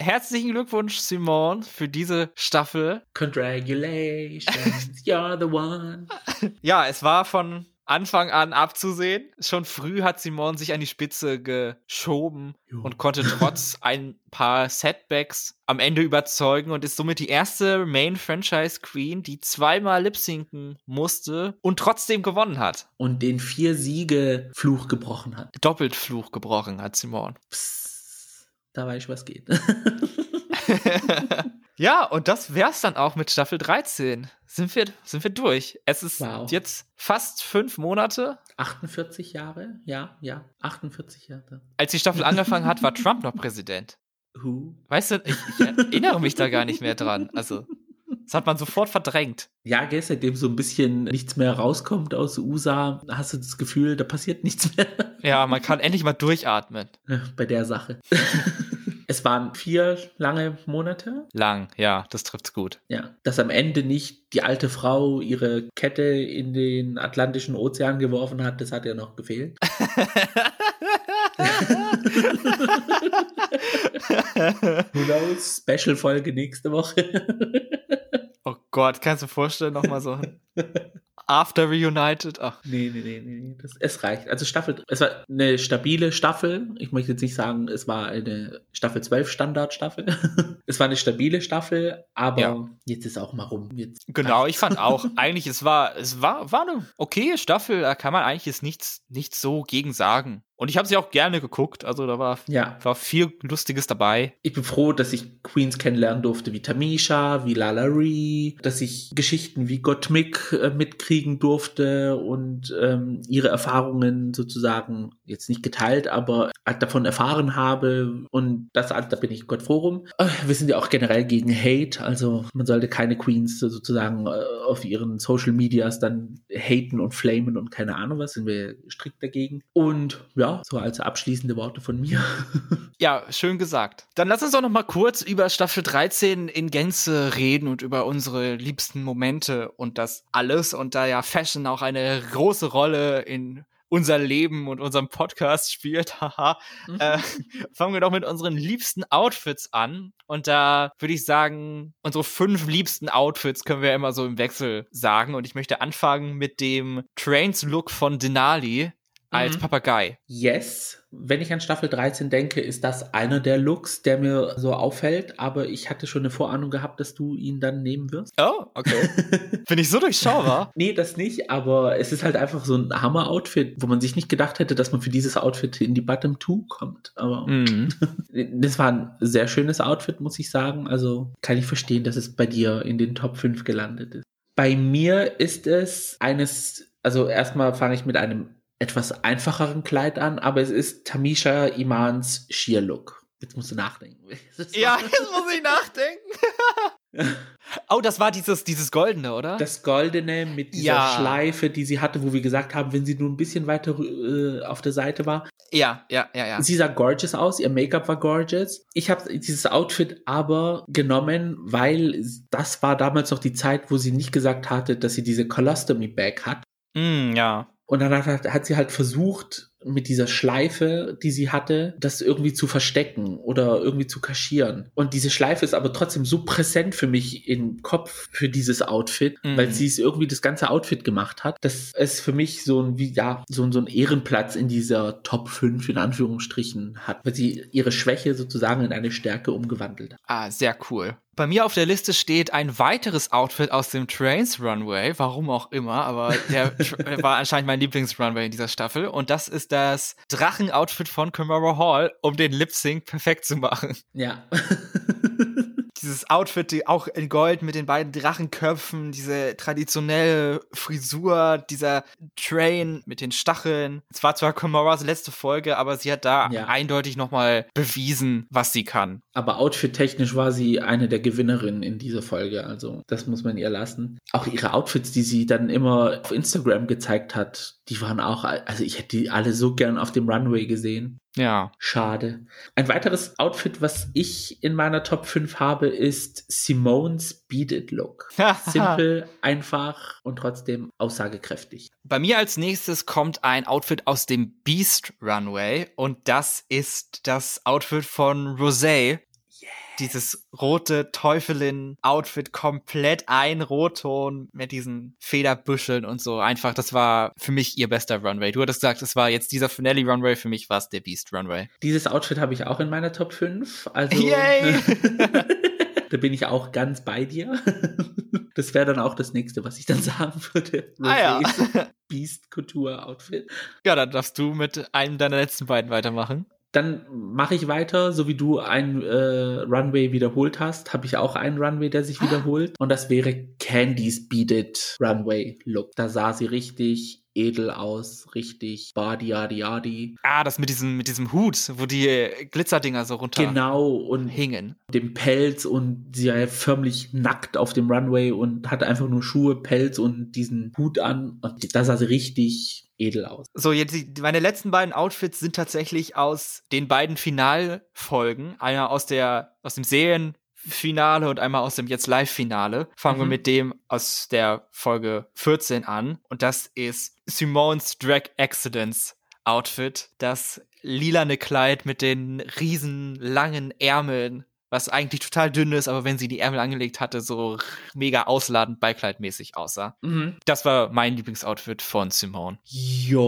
Herzlichen Glückwunsch, Simone, für diese Staffel. Congratulations, you're the one. ja, es war von Anfang an abzusehen. Schon früh hat Simone sich an die Spitze geschoben jo. und konnte trotz ein paar Setbacks am Ende überzeugen und ist somit die erste Main Franchise Queen, die zweimal lip-sinken musste und trotzdem gewonnen hat. Und den vier Siege Fluch gebrochen hat. Doppelt Fluch gebrochen hat Simone. Psst. Da weiß ich, was geht. ja, und das wär's dann auch mit Staffel 13. Sind wir, sind wir durch. Es ist wow. jetzt fast fünf Monate. 48 Jahre? Ja, ja, 48 Jahre. Als die Staffel angefangen hat, war Trump noch Präsident. Who? Weißt du, ich, ich erinnere mich da gar nicht mehr dran. Also, das hat man sofort verdrängt. Ja, gell, seitdem so ein bisschen nichts mehr rauskommt aus USA, hast du das Gefühl, da passiert nichts mehr. Ja, man kann endlich mal durchatmen. Bei der Sache. Es waren vier lange Monate. Lang, ja, das trifft's gut. Ja, dass am Ende nicht die alte Frau ihre Kette in den Atlantischen Ozean geworfen hat, das hat ja noch gefehlt. Who knows? Special-Folge nächste Woche. Gott, kannst du dir vorstellen, nochmal so After Reunited? Ach. Nee, nee, nee, nee. Das, es reicht. Also Staffel, es war eine stabile Staffel. Ich möchte jetzt nicht sagen, es war eine Staffel 12 Standardstaffel. es war eine stabile Staffel, aber ja. jetzt ist auch mal rum. Jetzt genau, ich fand auch, eigentlich, es war, es war, war eine okaye Staffel, da kann man eigentlich jetzt nichts, nichts so gegen sagen. Und ich habe sie auch gerne geguckt. Also da war, ja. war viel Lustiges dabei. Ich bin froh, dass ich Queens kennenlernen durfte, wie Tamisha, wie Lala Ree, dass ich Geschichten wie Gottmik äh, mitkriegen durfte und ähm, ihre Erfahrungen sozusagen jetzt nicht geteilt, aber halt davon erfahren habe. Und das, also, da bin ich Gott froh rum. Äh, wir sind ja auch generell gegen Hate. Also man sollte keine Queens sozusagen äh, auf ihren Social Medias dann haten und flamen und keine Ahnung was. Sind wir strikt dagegen. Und ja, ja, so als abschließende Worte von mir. ja, schön gesagt. Dann lass uns doch noch mal kurz über Staffel 13 in Gänze reden und über unsere liebsten Momente und das alles. Und da ja Fashion auch eine große Rolle in unser Leben und unserem Podcast spielt, haha, mhm. äh, fangen wir doch mit unseren liebsten Outfits an. Und da würde ich sagen, unsere fünf liebsten Outfits können wir immer so im Wechsel sagen. Und ich möchte anfangen mit dem Trains-Look von Denali als mhm. Papagei. Yes. Wenn ich an Staffel 13 denke, ist das einer der Looks, der mir so auffällt, aber ich hatte schon eine Vorahnung gehabt, dass du ihn dann nehmen wirst. Oh, okay. Bin ich so durchschaubar? nee, das nicht, aber es ist halt einfach so ein Hammer-Outfit, wo man sich nicht gedacht hätte, dass man für dieses Outfit in die Bottom 2 kommt. Aber mhm. das war ein sehr schönes Outfit, muss ich sagen. Also kann ich verstehen, dass es bei dir in den Top 5 gelandet ist. Bei mir ist es eines, also erstmal fange ich mit einem etwas einfacheren Kleid an, aber es ist Tamisha Imans Sheer-Look. Jetzt musst du nachdenken. Ja, jetzt muss ich nachdenken. oh, das war dieses, dieses Goldene, oder? Das Goldene mit dieser ja. Schleife, die sie hatte, wo wir gesagt haben, wenn sie nur ein bisschen weiter äh, auf der Seite war. Ja, ja, ja, ja. Sie sah gorgeous aus, ihr Make-up war gorgeous. Ich habe dieses Outfit aber genommen, weil das war damals noch die Zeit, wo sie nicht gesagt hatte, dass sie diese Colostomy Bag hat. Mm, ja. Und dann hat, hat sie halt versucht, mit dieser Schleife, die sie hatte, das irgendwie zu verstecken oder irgendwie zu kaschieren. Und diese Schleife ist aber trotzdem so präsent für mich im Kopf für dieses Outfit, mhm. weil sie es irgendwie das ganze Outfit gemacht hat, dass es für mich so ein, wie, ja, so, so ein Ehrenplatz in dieser Top 5 in Anführungsstrichen hat, weil sie ihre Schwäche sozusagen in eine Stärke umgewandelt hat. Ah, sehr cool. Bei mir auf der Liste steht ein weiteres Outfit aus dem Trains Runway, warum auch immer, aber der war anscheinend mein Lieblings-Runway in dieser Staffel. Und das ist das Drachen-Outfit von Kamara Hall, um den Lip-Sync perfekt zu machen. Ja. dieses Outfit, die auch in Gold mit den beiden Drachenköpfen, diese traditionelle Frisur, dieser Train mit den Stacheln. Es war zwar Komoras letzte Folge, aber sie hat da ja. eindeutig nochmal bewiesen, was sie kann. Aber outfit-technisch war sie eine der Gewinnerinnen in dieser Folge, also das muss man ihr lassen. Auch ihre Outfits, die sie dann immer auf Instagram gezeigt hat, die waren auch, also ich hätte die alle so gern auf dem Runway gesehen. Ja. Schade. Ein weiteres Outfit, was ich in meiner Top 5 habe, ist Simone's Beat It Look. Simpel, einfach und trotzdem aussagekräftig. Bei mir als nächstes kommt ein Outfit aus dem Beast Runway und das ist das Outfit von Rosé dieses rote Teufelin-Outfit komplett ein Rotton mit diesen Federbüscheln und so. Einfach, das war für mich ihr bester Runway. Du hattest gesagt, es war jetzt dieser Finale Runway, für mich war es der Beast Runway. Dieses Outfit habe ich auch in meiner Top 5. Also, Yay! da bin ich auch ganz bei dir. Das wäre dann auch das nächste, was ich dann sagen würde. Ah, ja. Beast Couture Outfit. Ja, dann darfst du mit einem deiner letzten beiden weitermachen. Dann mache ich weiter, so wie du ein äh, Runway wiederholt hast, habe ich auch einen Runway, der sich wiederholt. Und das wäre Candy's Beat It Runway Look. Da sah sie richtig edel aus, richtig badi yadi yadi. Ah, das mit diesem mit diesem Hut, wo die Glitzerdinger so runter genau und hingen. Dem Pelz und sie ja förmlich nackt auf dem Runway und hatte einfach nur Schuhe, Pelz und diesen Hut an und da sah sie richtig edel aus. So, jetzt meine letzten beiden Outfits sind tatsächlich aus den beiden Finalfolgen. Einer aus der, aus dem Serienfinale und einmal aus dem jetzt Live-Finale. Fangen wir Mhm. mit dem aus der Folge 14 an. Und das ist Simone's Drag Accidents Outfit. Das lilane Kleid mit den riesen langen Ärmeln. Was eigentlich total dünn ist, aber wenn sie die Ärmel angelegt hatte, so mega ausladend beikleidmäßig aussah. Das war mein Lieblingsoutfit von Simone. Ja,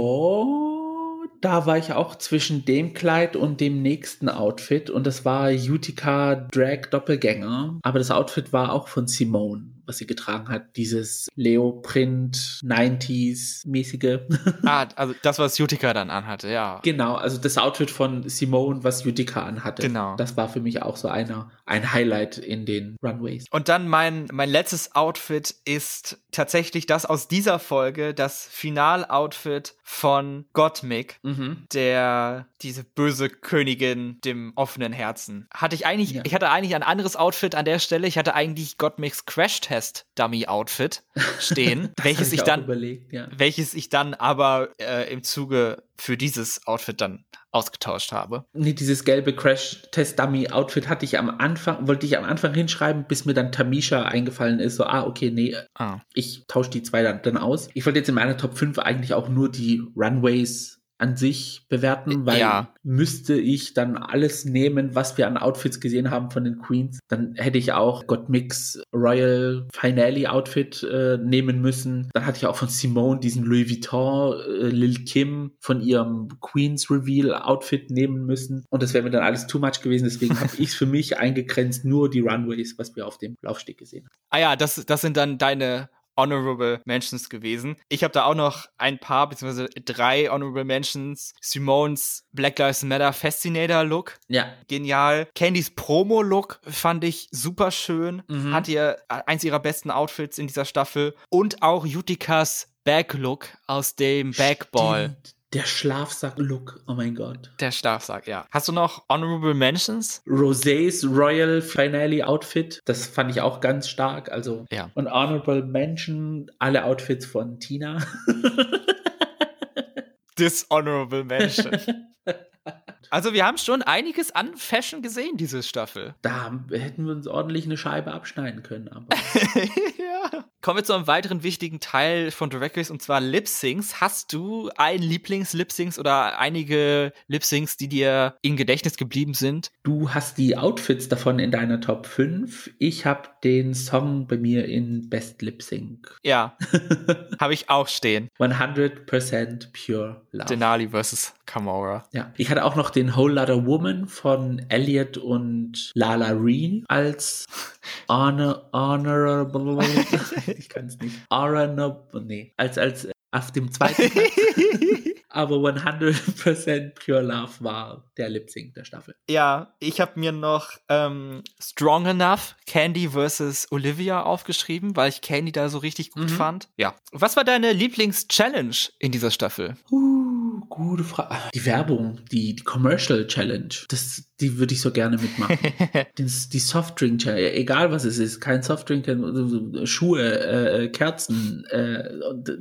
da war ich auch zwischen dem Kleid und dem nächsten Outfit und das war Utica Drag Doppelgänger. Aber das Outfit war auch von Simone, was sie getragen hat. Dieses Leoprint 90s mäßige. Ah, also das, was Utica dann anhatte, ja. genau, also das Outfit von Simone, was Utica anhatte. Genau. Das war für mich auch so einer, ein Highlight in den Runways. Und dann mein, mein letztes Outfit ist tatsächlich das aus dieser Folge, das Finaloutfit von Gottmik, Mhm. der diese böse Königin dem offenen Herzen. Hatte ich eigentlich, Ja. ich hatte eigentlich ein anderes Outfit an der Stelle. Ich hatte eigentlich Gottmiks Crash Test Dummy Outfit stehen, welches ich auch dann überlegt, ja. welches ich dann aber äh, im Zuge für dieses Outfit dann ausgetauscht habe. Nee, dieses gelbe Crash-Test-Dummy-Outfit hatte ich am Anfang, wollte ich am Anfang hinschreiben, bis mir dann Tamisha eingefallen ist, so, ah, okay, nee, Ah. ich tausche die zwei dann, dann aus. Ich wollte jetzt in meiner Top 5 eigentlich auch nur die Runways an sich bewerten, weil Ja. müsste ich dann alles nehmen, was wir an Outfits gesehen haben von den Queens, dann hätte ich auch Gottmix Royal Finale Outfit äh, nehmen müssen. Dann hatte ich auch von Simone diesen Louis Vuitton äh, Lil Kim von ihrem Queens Reveal Outfit nehmen müssen und das wäre mir dann alles too much gewesen, deswegen habe ich es für mich eingegrenzt nur die Runways, was wir auf dem Laufsteg gesehen haben. Ah ja, das, das sind dann deine Honorable Mentions gewesen. Ich habe da auch noch ein paar, beziehungsweise drei Honorable Mentions. Simone's Black Lives Matter Fascinator Look. Ja, Genial. Candys Promo-Look fand ich super schön. Mhm. Hat ihr äh, eins ihrer besten Outfits in dieser Staffel. Und auch Utikas Bag-Look aus dem Bagball. Stimmt. Der Schlafsack-Look, oh mein Gott. Der Schlafsack, ja. Hast du noch Honorable Mentions? Rosé's Royal Finale Outfit, das fand ich auch ganz stark. Also Ja. und Honorable Mention, alle Outfits von Tina. Dishonorable Mention. also wir haben schon einiges an Fashion gesehen, diese Staffel. Da hätten wir uns ordentlich eine Scheibe abschneiden können. Aber ja. Kommen wir zu einem weiteren wichtigen Teil von Drag Race und zwar Lip-Syncs. Hast du ein Lieblings-Lip-Syncs oder einige Lip-Syncs, die dir im Gedächtnis geblieben sind? du hast die Outfits davon in deiner Top 5. Ich habe den Song bei mir in Best Lip Sync. Ja, habe ich auch stehen. 100% Pure Love. Denali versus Kamora. Ja, ich hatte auch noch den Whole Lotta Woman von Elliot und Lala Reen als honor, honorable, ich kann es nicht, honorable, nee, als, als äh, auf dem zweiten Platz. Aber 100% Pure Love war der Lip Sync der Staffel. Ja, ich habe mir noch ähm, Strong Enough Candy versus Olivia aufgeschrieben, weil ich Candy da so richtig gut Mhm. fand. Ja. Was war deine Lieblings-Challenge in dieser Staffel? Uh, gute Frage. Die Werbung, die, die Commercial Challenge, das, die würde ich so gerne mitmachen. Das, die Softdrink Challenge, egal was es ist, kein Softdrink, äh, Schuhe, äh, Kerzen, äh,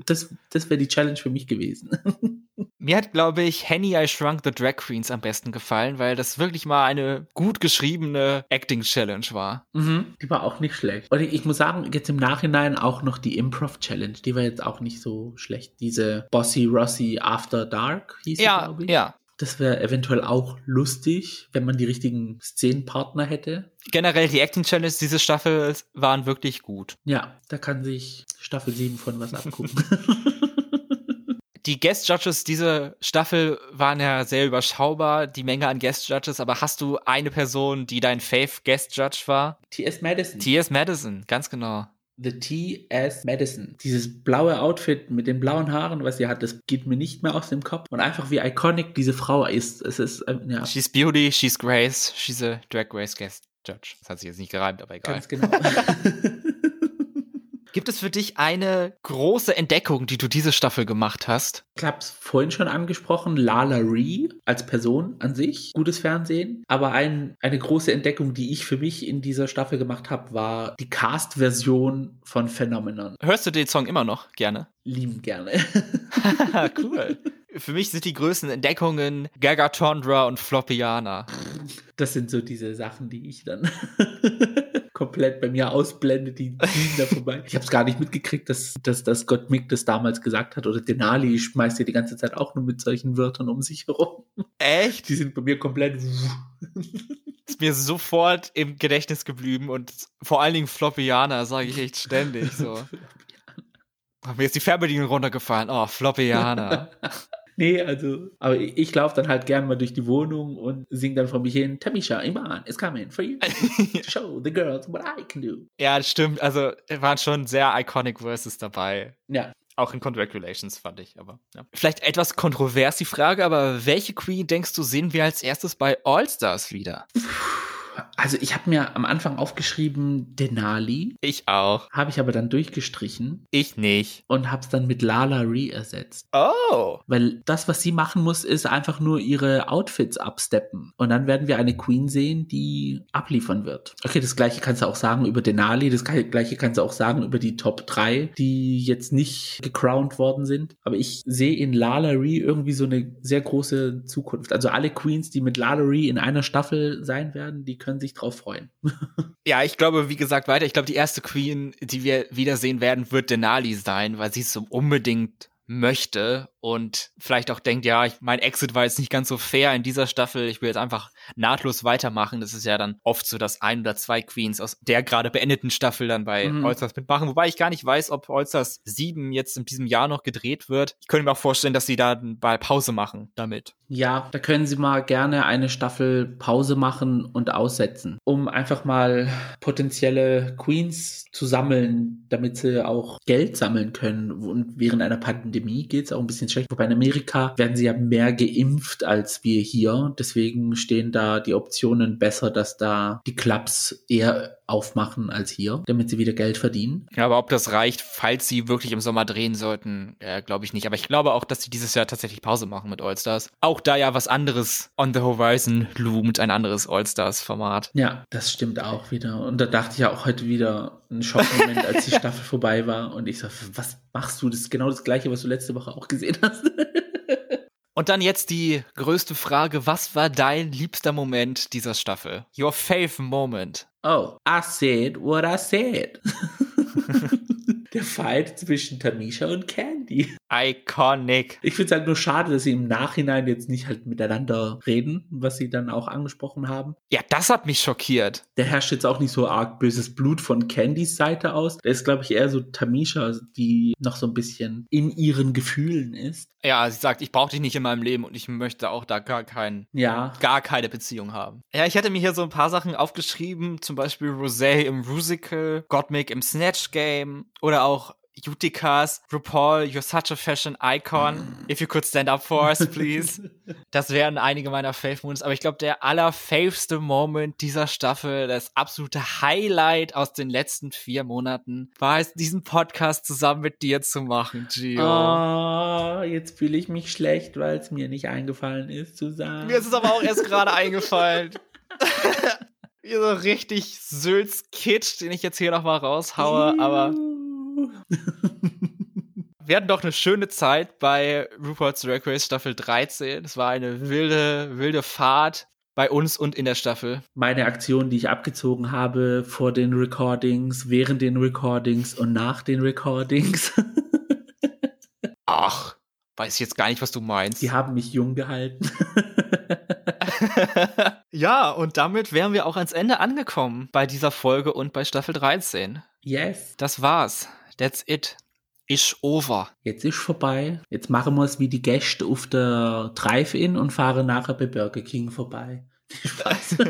das, das wäre die Challenge für mich gewesen. Mir hat, glaube ich, Henny I Shrunk the Drag Queens am besten gefallen, weil das wirklich mal eine gut geschriebene Acting-Challenge war. Die war auch nicht schlecht. Und ich, muss sagen, jetzt im Nachhinein auch noch die Improv Challenge, die war jetzt auch nicht so schlecht. Diese Bossy Rossi After Dark hieß sie, Ja, glaube ich. ja. Das wäre eventuell auch lustig, wenn man die richtigen Szenenpartner hätte. Generell die Acting-Challenge diese Staffel waren wirklich gut. Ja, da kann sich Staffel 7 von was abgucken. Die Guest Judges diese Staffel waren ja sehr überschaubar, die Menge an Guest Judges, aber hast du eine Person, die dein Fave Guest Judge war? T.S. Madison. T.S. Madison, ganz genau. The T.S. Madison. Dieses blaue Outfit mit den blauen Haaren, was sie hat, das geht mir nicht mehr aus dem Kopf. Und einfach wie iconic diese Frau ist. Es ist, ähm, ja, She's Beauty, she's Grace, she's a Drag Race Guest Judge. Das hat sich jetzt nicht gereimt, aber egal. ganz genau. Gibt es für dich eine große Entdeckung, die du diese Staffel gemacht hast? Ich habe es vorhin schon angesprochen, Lala Ree als Person an sich, gutes Fernsehen. Aber ein, eine große Entdeckung, die ich für mich in dieser Staffel gemacht habe, war die Cast-Version von Phenomenon. Hörst du den Song immer noch gerne? Lieben gerne. cool. Für mich sind die größten Entdeckungen Gagatondra und Floppiana. Das sind so diese Sachen, die ich dann komplett bei mir ausblende, die ziehen da vorbei. Ich habe es gar nicht mitgekriegt, dass, dass, dass Gott Mick das damals gesagt hat. Oder Denali schmeißt ja die ganze Zeit auch nur mit solchen Wörtern um sich herum. Echt? Die sind bei mir komplett. ist mir sofort im Gedächtnis geblieben und vor allen Dingen Floppiana sage ich echt ständig so. Mir ist die Fernbedienung runtergefallen. Oh, Floppiana. Nee, also, aber ich, ich laufe dann halt gern mal durch die Wohnung und sing dann von mich hin, Tamisha, Iman is coming for you. Show the girls what I can do. Ja, das stimmt. Also, es waren schon sehr iconic Verses dabei. Ja. Auch in Congratulations fand ich, aber ja. Vielleicht etwas kontrovers die Frage, aber welche Queen denkst du sehen wir als erstes bei All Stars wieder? Also ich habe mir am Anfang aufgeschrieben Denali. Ich auch. Habe ich aber dann durchgestrichen. Ich nicht. Und habe es dann mit Lala Ree ersetzt. Oh. Weil das, was sie machen muss, ist einfach nur ihre Outfits absteppen. Und dann werden wir eine Queen sehen, die abliefern wird. Okay, das gleiche kannst du auch sagen über Denali. Das gleiche kannst du auch sagen über die Top 3, die jetzt nicht gecrowned worden sind. Aber ich sehe in Lala Ree irgendwie so eine sehr große Zukunft. Also alle Queens, die mit Lala Ree in einer Staffel sein werden, die können sich drauf freuen. ja, ich glaube, wie gesagt, weiter. Ich glaube, die erste Queen, die wir wiedersehen werden, wird Denali sein, weil sie es so unbedingt möchte und vielleicht auch denkt, ja, ich, mein Exit war jetzt nicht ganz so fair in dieser Staffel, ich will jetzt einfach nahtlos weitermachen. Das ist ja dann oft so, dass ein oder zwei Queens aus der gerade beendeten Staffel dann bei mhm. Allstars mitmachen, wobei ich gar nicht weiß, ob Allstars 7 jetzt in diesem Jahr noch gedreht wird. Ich könnte mir auch vorstellen, dass sie da mal Pause machen damit. Ja, da können sie mal gerne eine Staffel Pause machen und aussetzen, um einfach mal potenzielle Queens zu sammeln, damit sie auch Geld sammeln können. Und während einer Pandemie geht es auch ein bisschen schlecht. Wobei in Amerika werden sie ja mehr geimpft als wir hier. Deswegen stehen da die Optionen besser, dass da die Clubs eher aufmachen als hier, damit sie wieder Geld verdienen. Ja, aber ob das reicht, falls sie wirklich im Sommer drehen sollten, äh, glaube ich nicht. Aber ich glaube auch, dass sie dieses Jahr tatsächlich Pause machen mit Allstars. Auch da ja was anderes on the horizon loomt, ein anderes Allstars-Format. Ja, das stimmt auch wieder. Und da dachte ich ja auch heute wieder einen Schockmoment, als die Staffel vorbei war. Und ich so, was machst du? Das ist genau das Gleiche, was du letzte Woche auch gesehen hast. Und dann jetzt die größte Frage, was war dein liebster Moment dieser Staffel? Your fave moment. Oh, I said what I said. Der Fight zwischen Tamisha und Candy. Iconic. Ich finde es halt nur schade, dass sie im Nachhinein jetzt nicht halt miteinander reden, was sie dann auch angesprochen haben. Ja, das hat mich schockiert. Da herrscht jetzt auch nicht so arg böses Blut von Candys Seite aus. Da ist, glaube ich, eher so Tamisha, die noch so ein bisschen in ihren Gefühlen ist. Ja, sie sagt, ich brauche dich nicht in meinem Leben und ich möchte auch da gar kein, ja. gar keine Beziehung haben. Ja, ich hätte mir hier so ein paar Sachen aufgeschrieben, zum Beispiel Rosé im Rusical, Gottmik im Snatch Game oder auch Utikas, RuPaul, you're such a fashion icon. If you could stand up for us, please. Das wären einige meiner Fave-Moments. Aber ich glaube, der allerfaveste Moment dieser Staffel, das absolute Highlight aus den letzten vier Monaten, war es, diesen Podcast zusammen mit dir zu machen, Gio. Oh, jetzt fühle ich mich schlecht, weil es mir nicht eingefallen ist zu sagen. Mir ist es aber auch erst gerade eingefallen. Wie so richtig Sülz Kitsch, den ich jetzt hier nochmal raushaue, aber wir hatten doch eine schöne Zeit bei RuPaul's Drag Race Staffel 13. Es war eine wilde, wilde Fahrt bei uns und in der Staffel. Meine Aktion, die ich abgezogen habe vor den Recordings, während den Recordings und nach den Recordings. Ach, weiß ich jetzt gar nicht, was du meinst. Die haben mich jung gehalten. ja, und damit wären wir auch ans Ende angekommen bei dieser Folge und bei Staffel 13. Yes. Das war's. That's it. Ist over. Jetzt ist vorbei. Jetzt machen wir es wie die Gäste auf der Drive-In und fahren nachher bei Burger King vorbei. Spaß.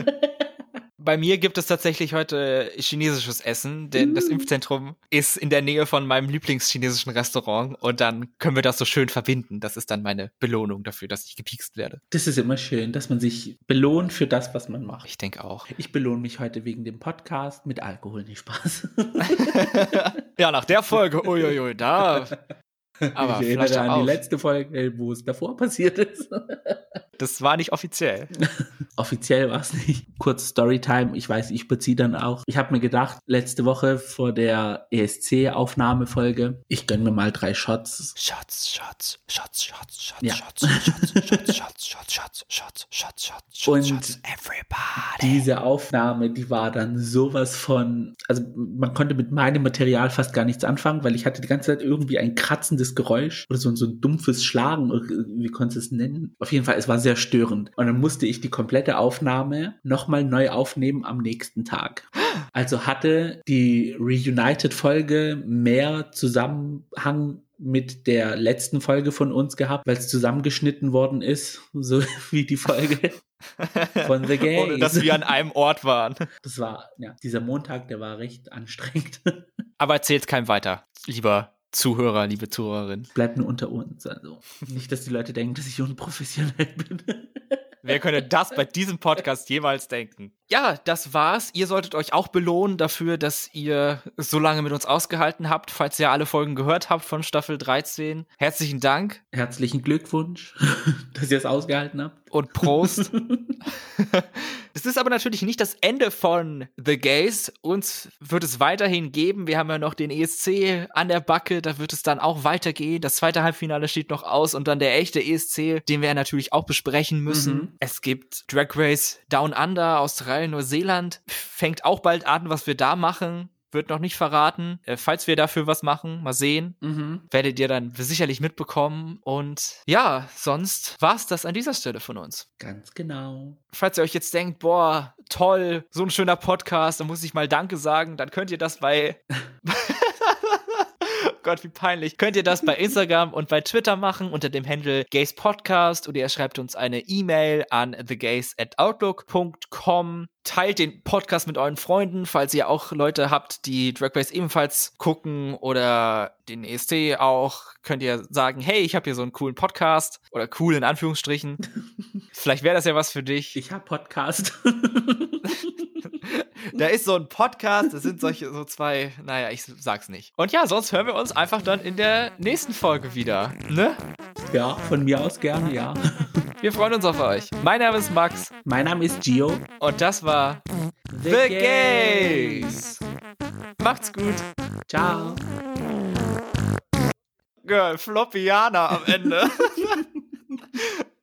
Bei mir gibt es tatsächlich heute chinesisches Essen, denn das mm. Impfzentrum ist in der Nähe von meinem Lieblingschinesischen Restaurant und dann können wir das so schön verbinden. Das ist dann meine Belohnung dafür, dass ich gepiekst werde. Das ist immer schön, dass man sich belohnt für das, was man macht. Ich denke auch. Ich belohne mich heute wegen dem Podcast mit Alkohol, nicht Spaß. Ja, nach der Folge, uiuiui, da. Aber ich erinnere an auf. die letzte Folge, wo es davor passiert ist. Das war nicht offiziell. offiziell war es nicht. Kurz Storytime. Ich weiß, ich beziehe dann auch. Ich habe mir gedacht, letzte Woche vor der ESC-Aufnahmefolge, ich gönne mir mal drei Shots. Shots, Shots, Shots, Shots, Shots, ja. Shots, Shots, Shots, Shots, Shots, Shots, Shots, Shots, Shots, Und Shots, everybody. Diese Aufnahme, die war dann sowas von, also man konnte mit meinem Material fast gar nichts anfangen, weil ich hatte die ganze Zeit irgendwie ein kratzendes Geräusch oder so, so ein dumpfes Schlagen, wie konntest du es nennen? Auf jeden Fall, es war sehr störend. Und dann musste ich die komplette Aufnahme nochmal neu aufnehmen am nächsten Tag. Also hatte die Reunited-Folge mehr Zusammenhang mit der letzten Folge von uns gehabt, weil es zusammengeschnitten worden ist, so wie die Folge von The Gays. Ohne dass wir an einem Ort waren. Das war, ja, dieser Montag, der war recht anstrengend. Aber erzählt keinem weiter, lieber Zuhörer, liebe Zuhörerin. Bleibt nur unter uns. Also nicht, dass die Leute denken, dass ich unprofessionell bin. Wer könnte das bei diesem Podcast jemals denken? Ja, das war's. Ihr solltet euch auch belohnen dafür, dass ihr so lange mit uns ausgehalten habt, falls ihr alle Folgen gehört habt von Staffel 13. Herzlichen Dank. Herzlichen Glückwunsch, dass ihr es ausgehalten habt. Und Prost. Es ist aber natürlich nicht das Ende von The Gays. Uns wird es weiterhin geben. Wir haben ja noch den ESC an der Backe. Da wird es dann auch weitergehen. Das zweite Halbfinale steht noch aus und dann der echte ESC, den wir natürlich auch besprechen müssen. Mhm. Es gibt Drag Race Down Under, Australien, Neuseeland. Fängt auch bald an, was wir da machen wird noch nicht verraten. Äh, falls wir dafür was machen, mal sehen, mhm. werdet ihr dann sicherlich mitbekommen. Und ja, sonst war's das an dieser Stelle von uns. Ganz genau. Falls ihr euch jetzt denkt, boah, toll, so ein schöner Podcast, da muss ich mal Danke sagen, dann könnt ihr das bei Gott, wie peinlich. Könnt ihr das bei Instagram und bei Twitter machen unter dem Handle Gays Podcast oder ihr schreibt uns eine E-Mail an thegays@outlook.com. Teilt den Podcast mit euren Freunden, falls ihr auch Leute habt, die Drag Race ebenfalls gucken oder den EST auch. Könnt ihr sagen, hey, ich habe hier so einen coolen Podcast oder cool in Anführungsstrichen. Vielleicht wäre das ja was für dich. Ich habe Podcast. da ist so ein Podcast, das sind solche so zwei, naja, ich sag's nicht. Und ja, sonst hören wir uns einfach dann in der nächsten Folge wieder, ne? Ja, von mir aus gerne, ja. Wir freuen uns auf euch. Mein Name ist Max. Mein Name ist Gio. Und das war The, The Gays. Macht's gut. Ciao. Girl, Floppiana am Ende.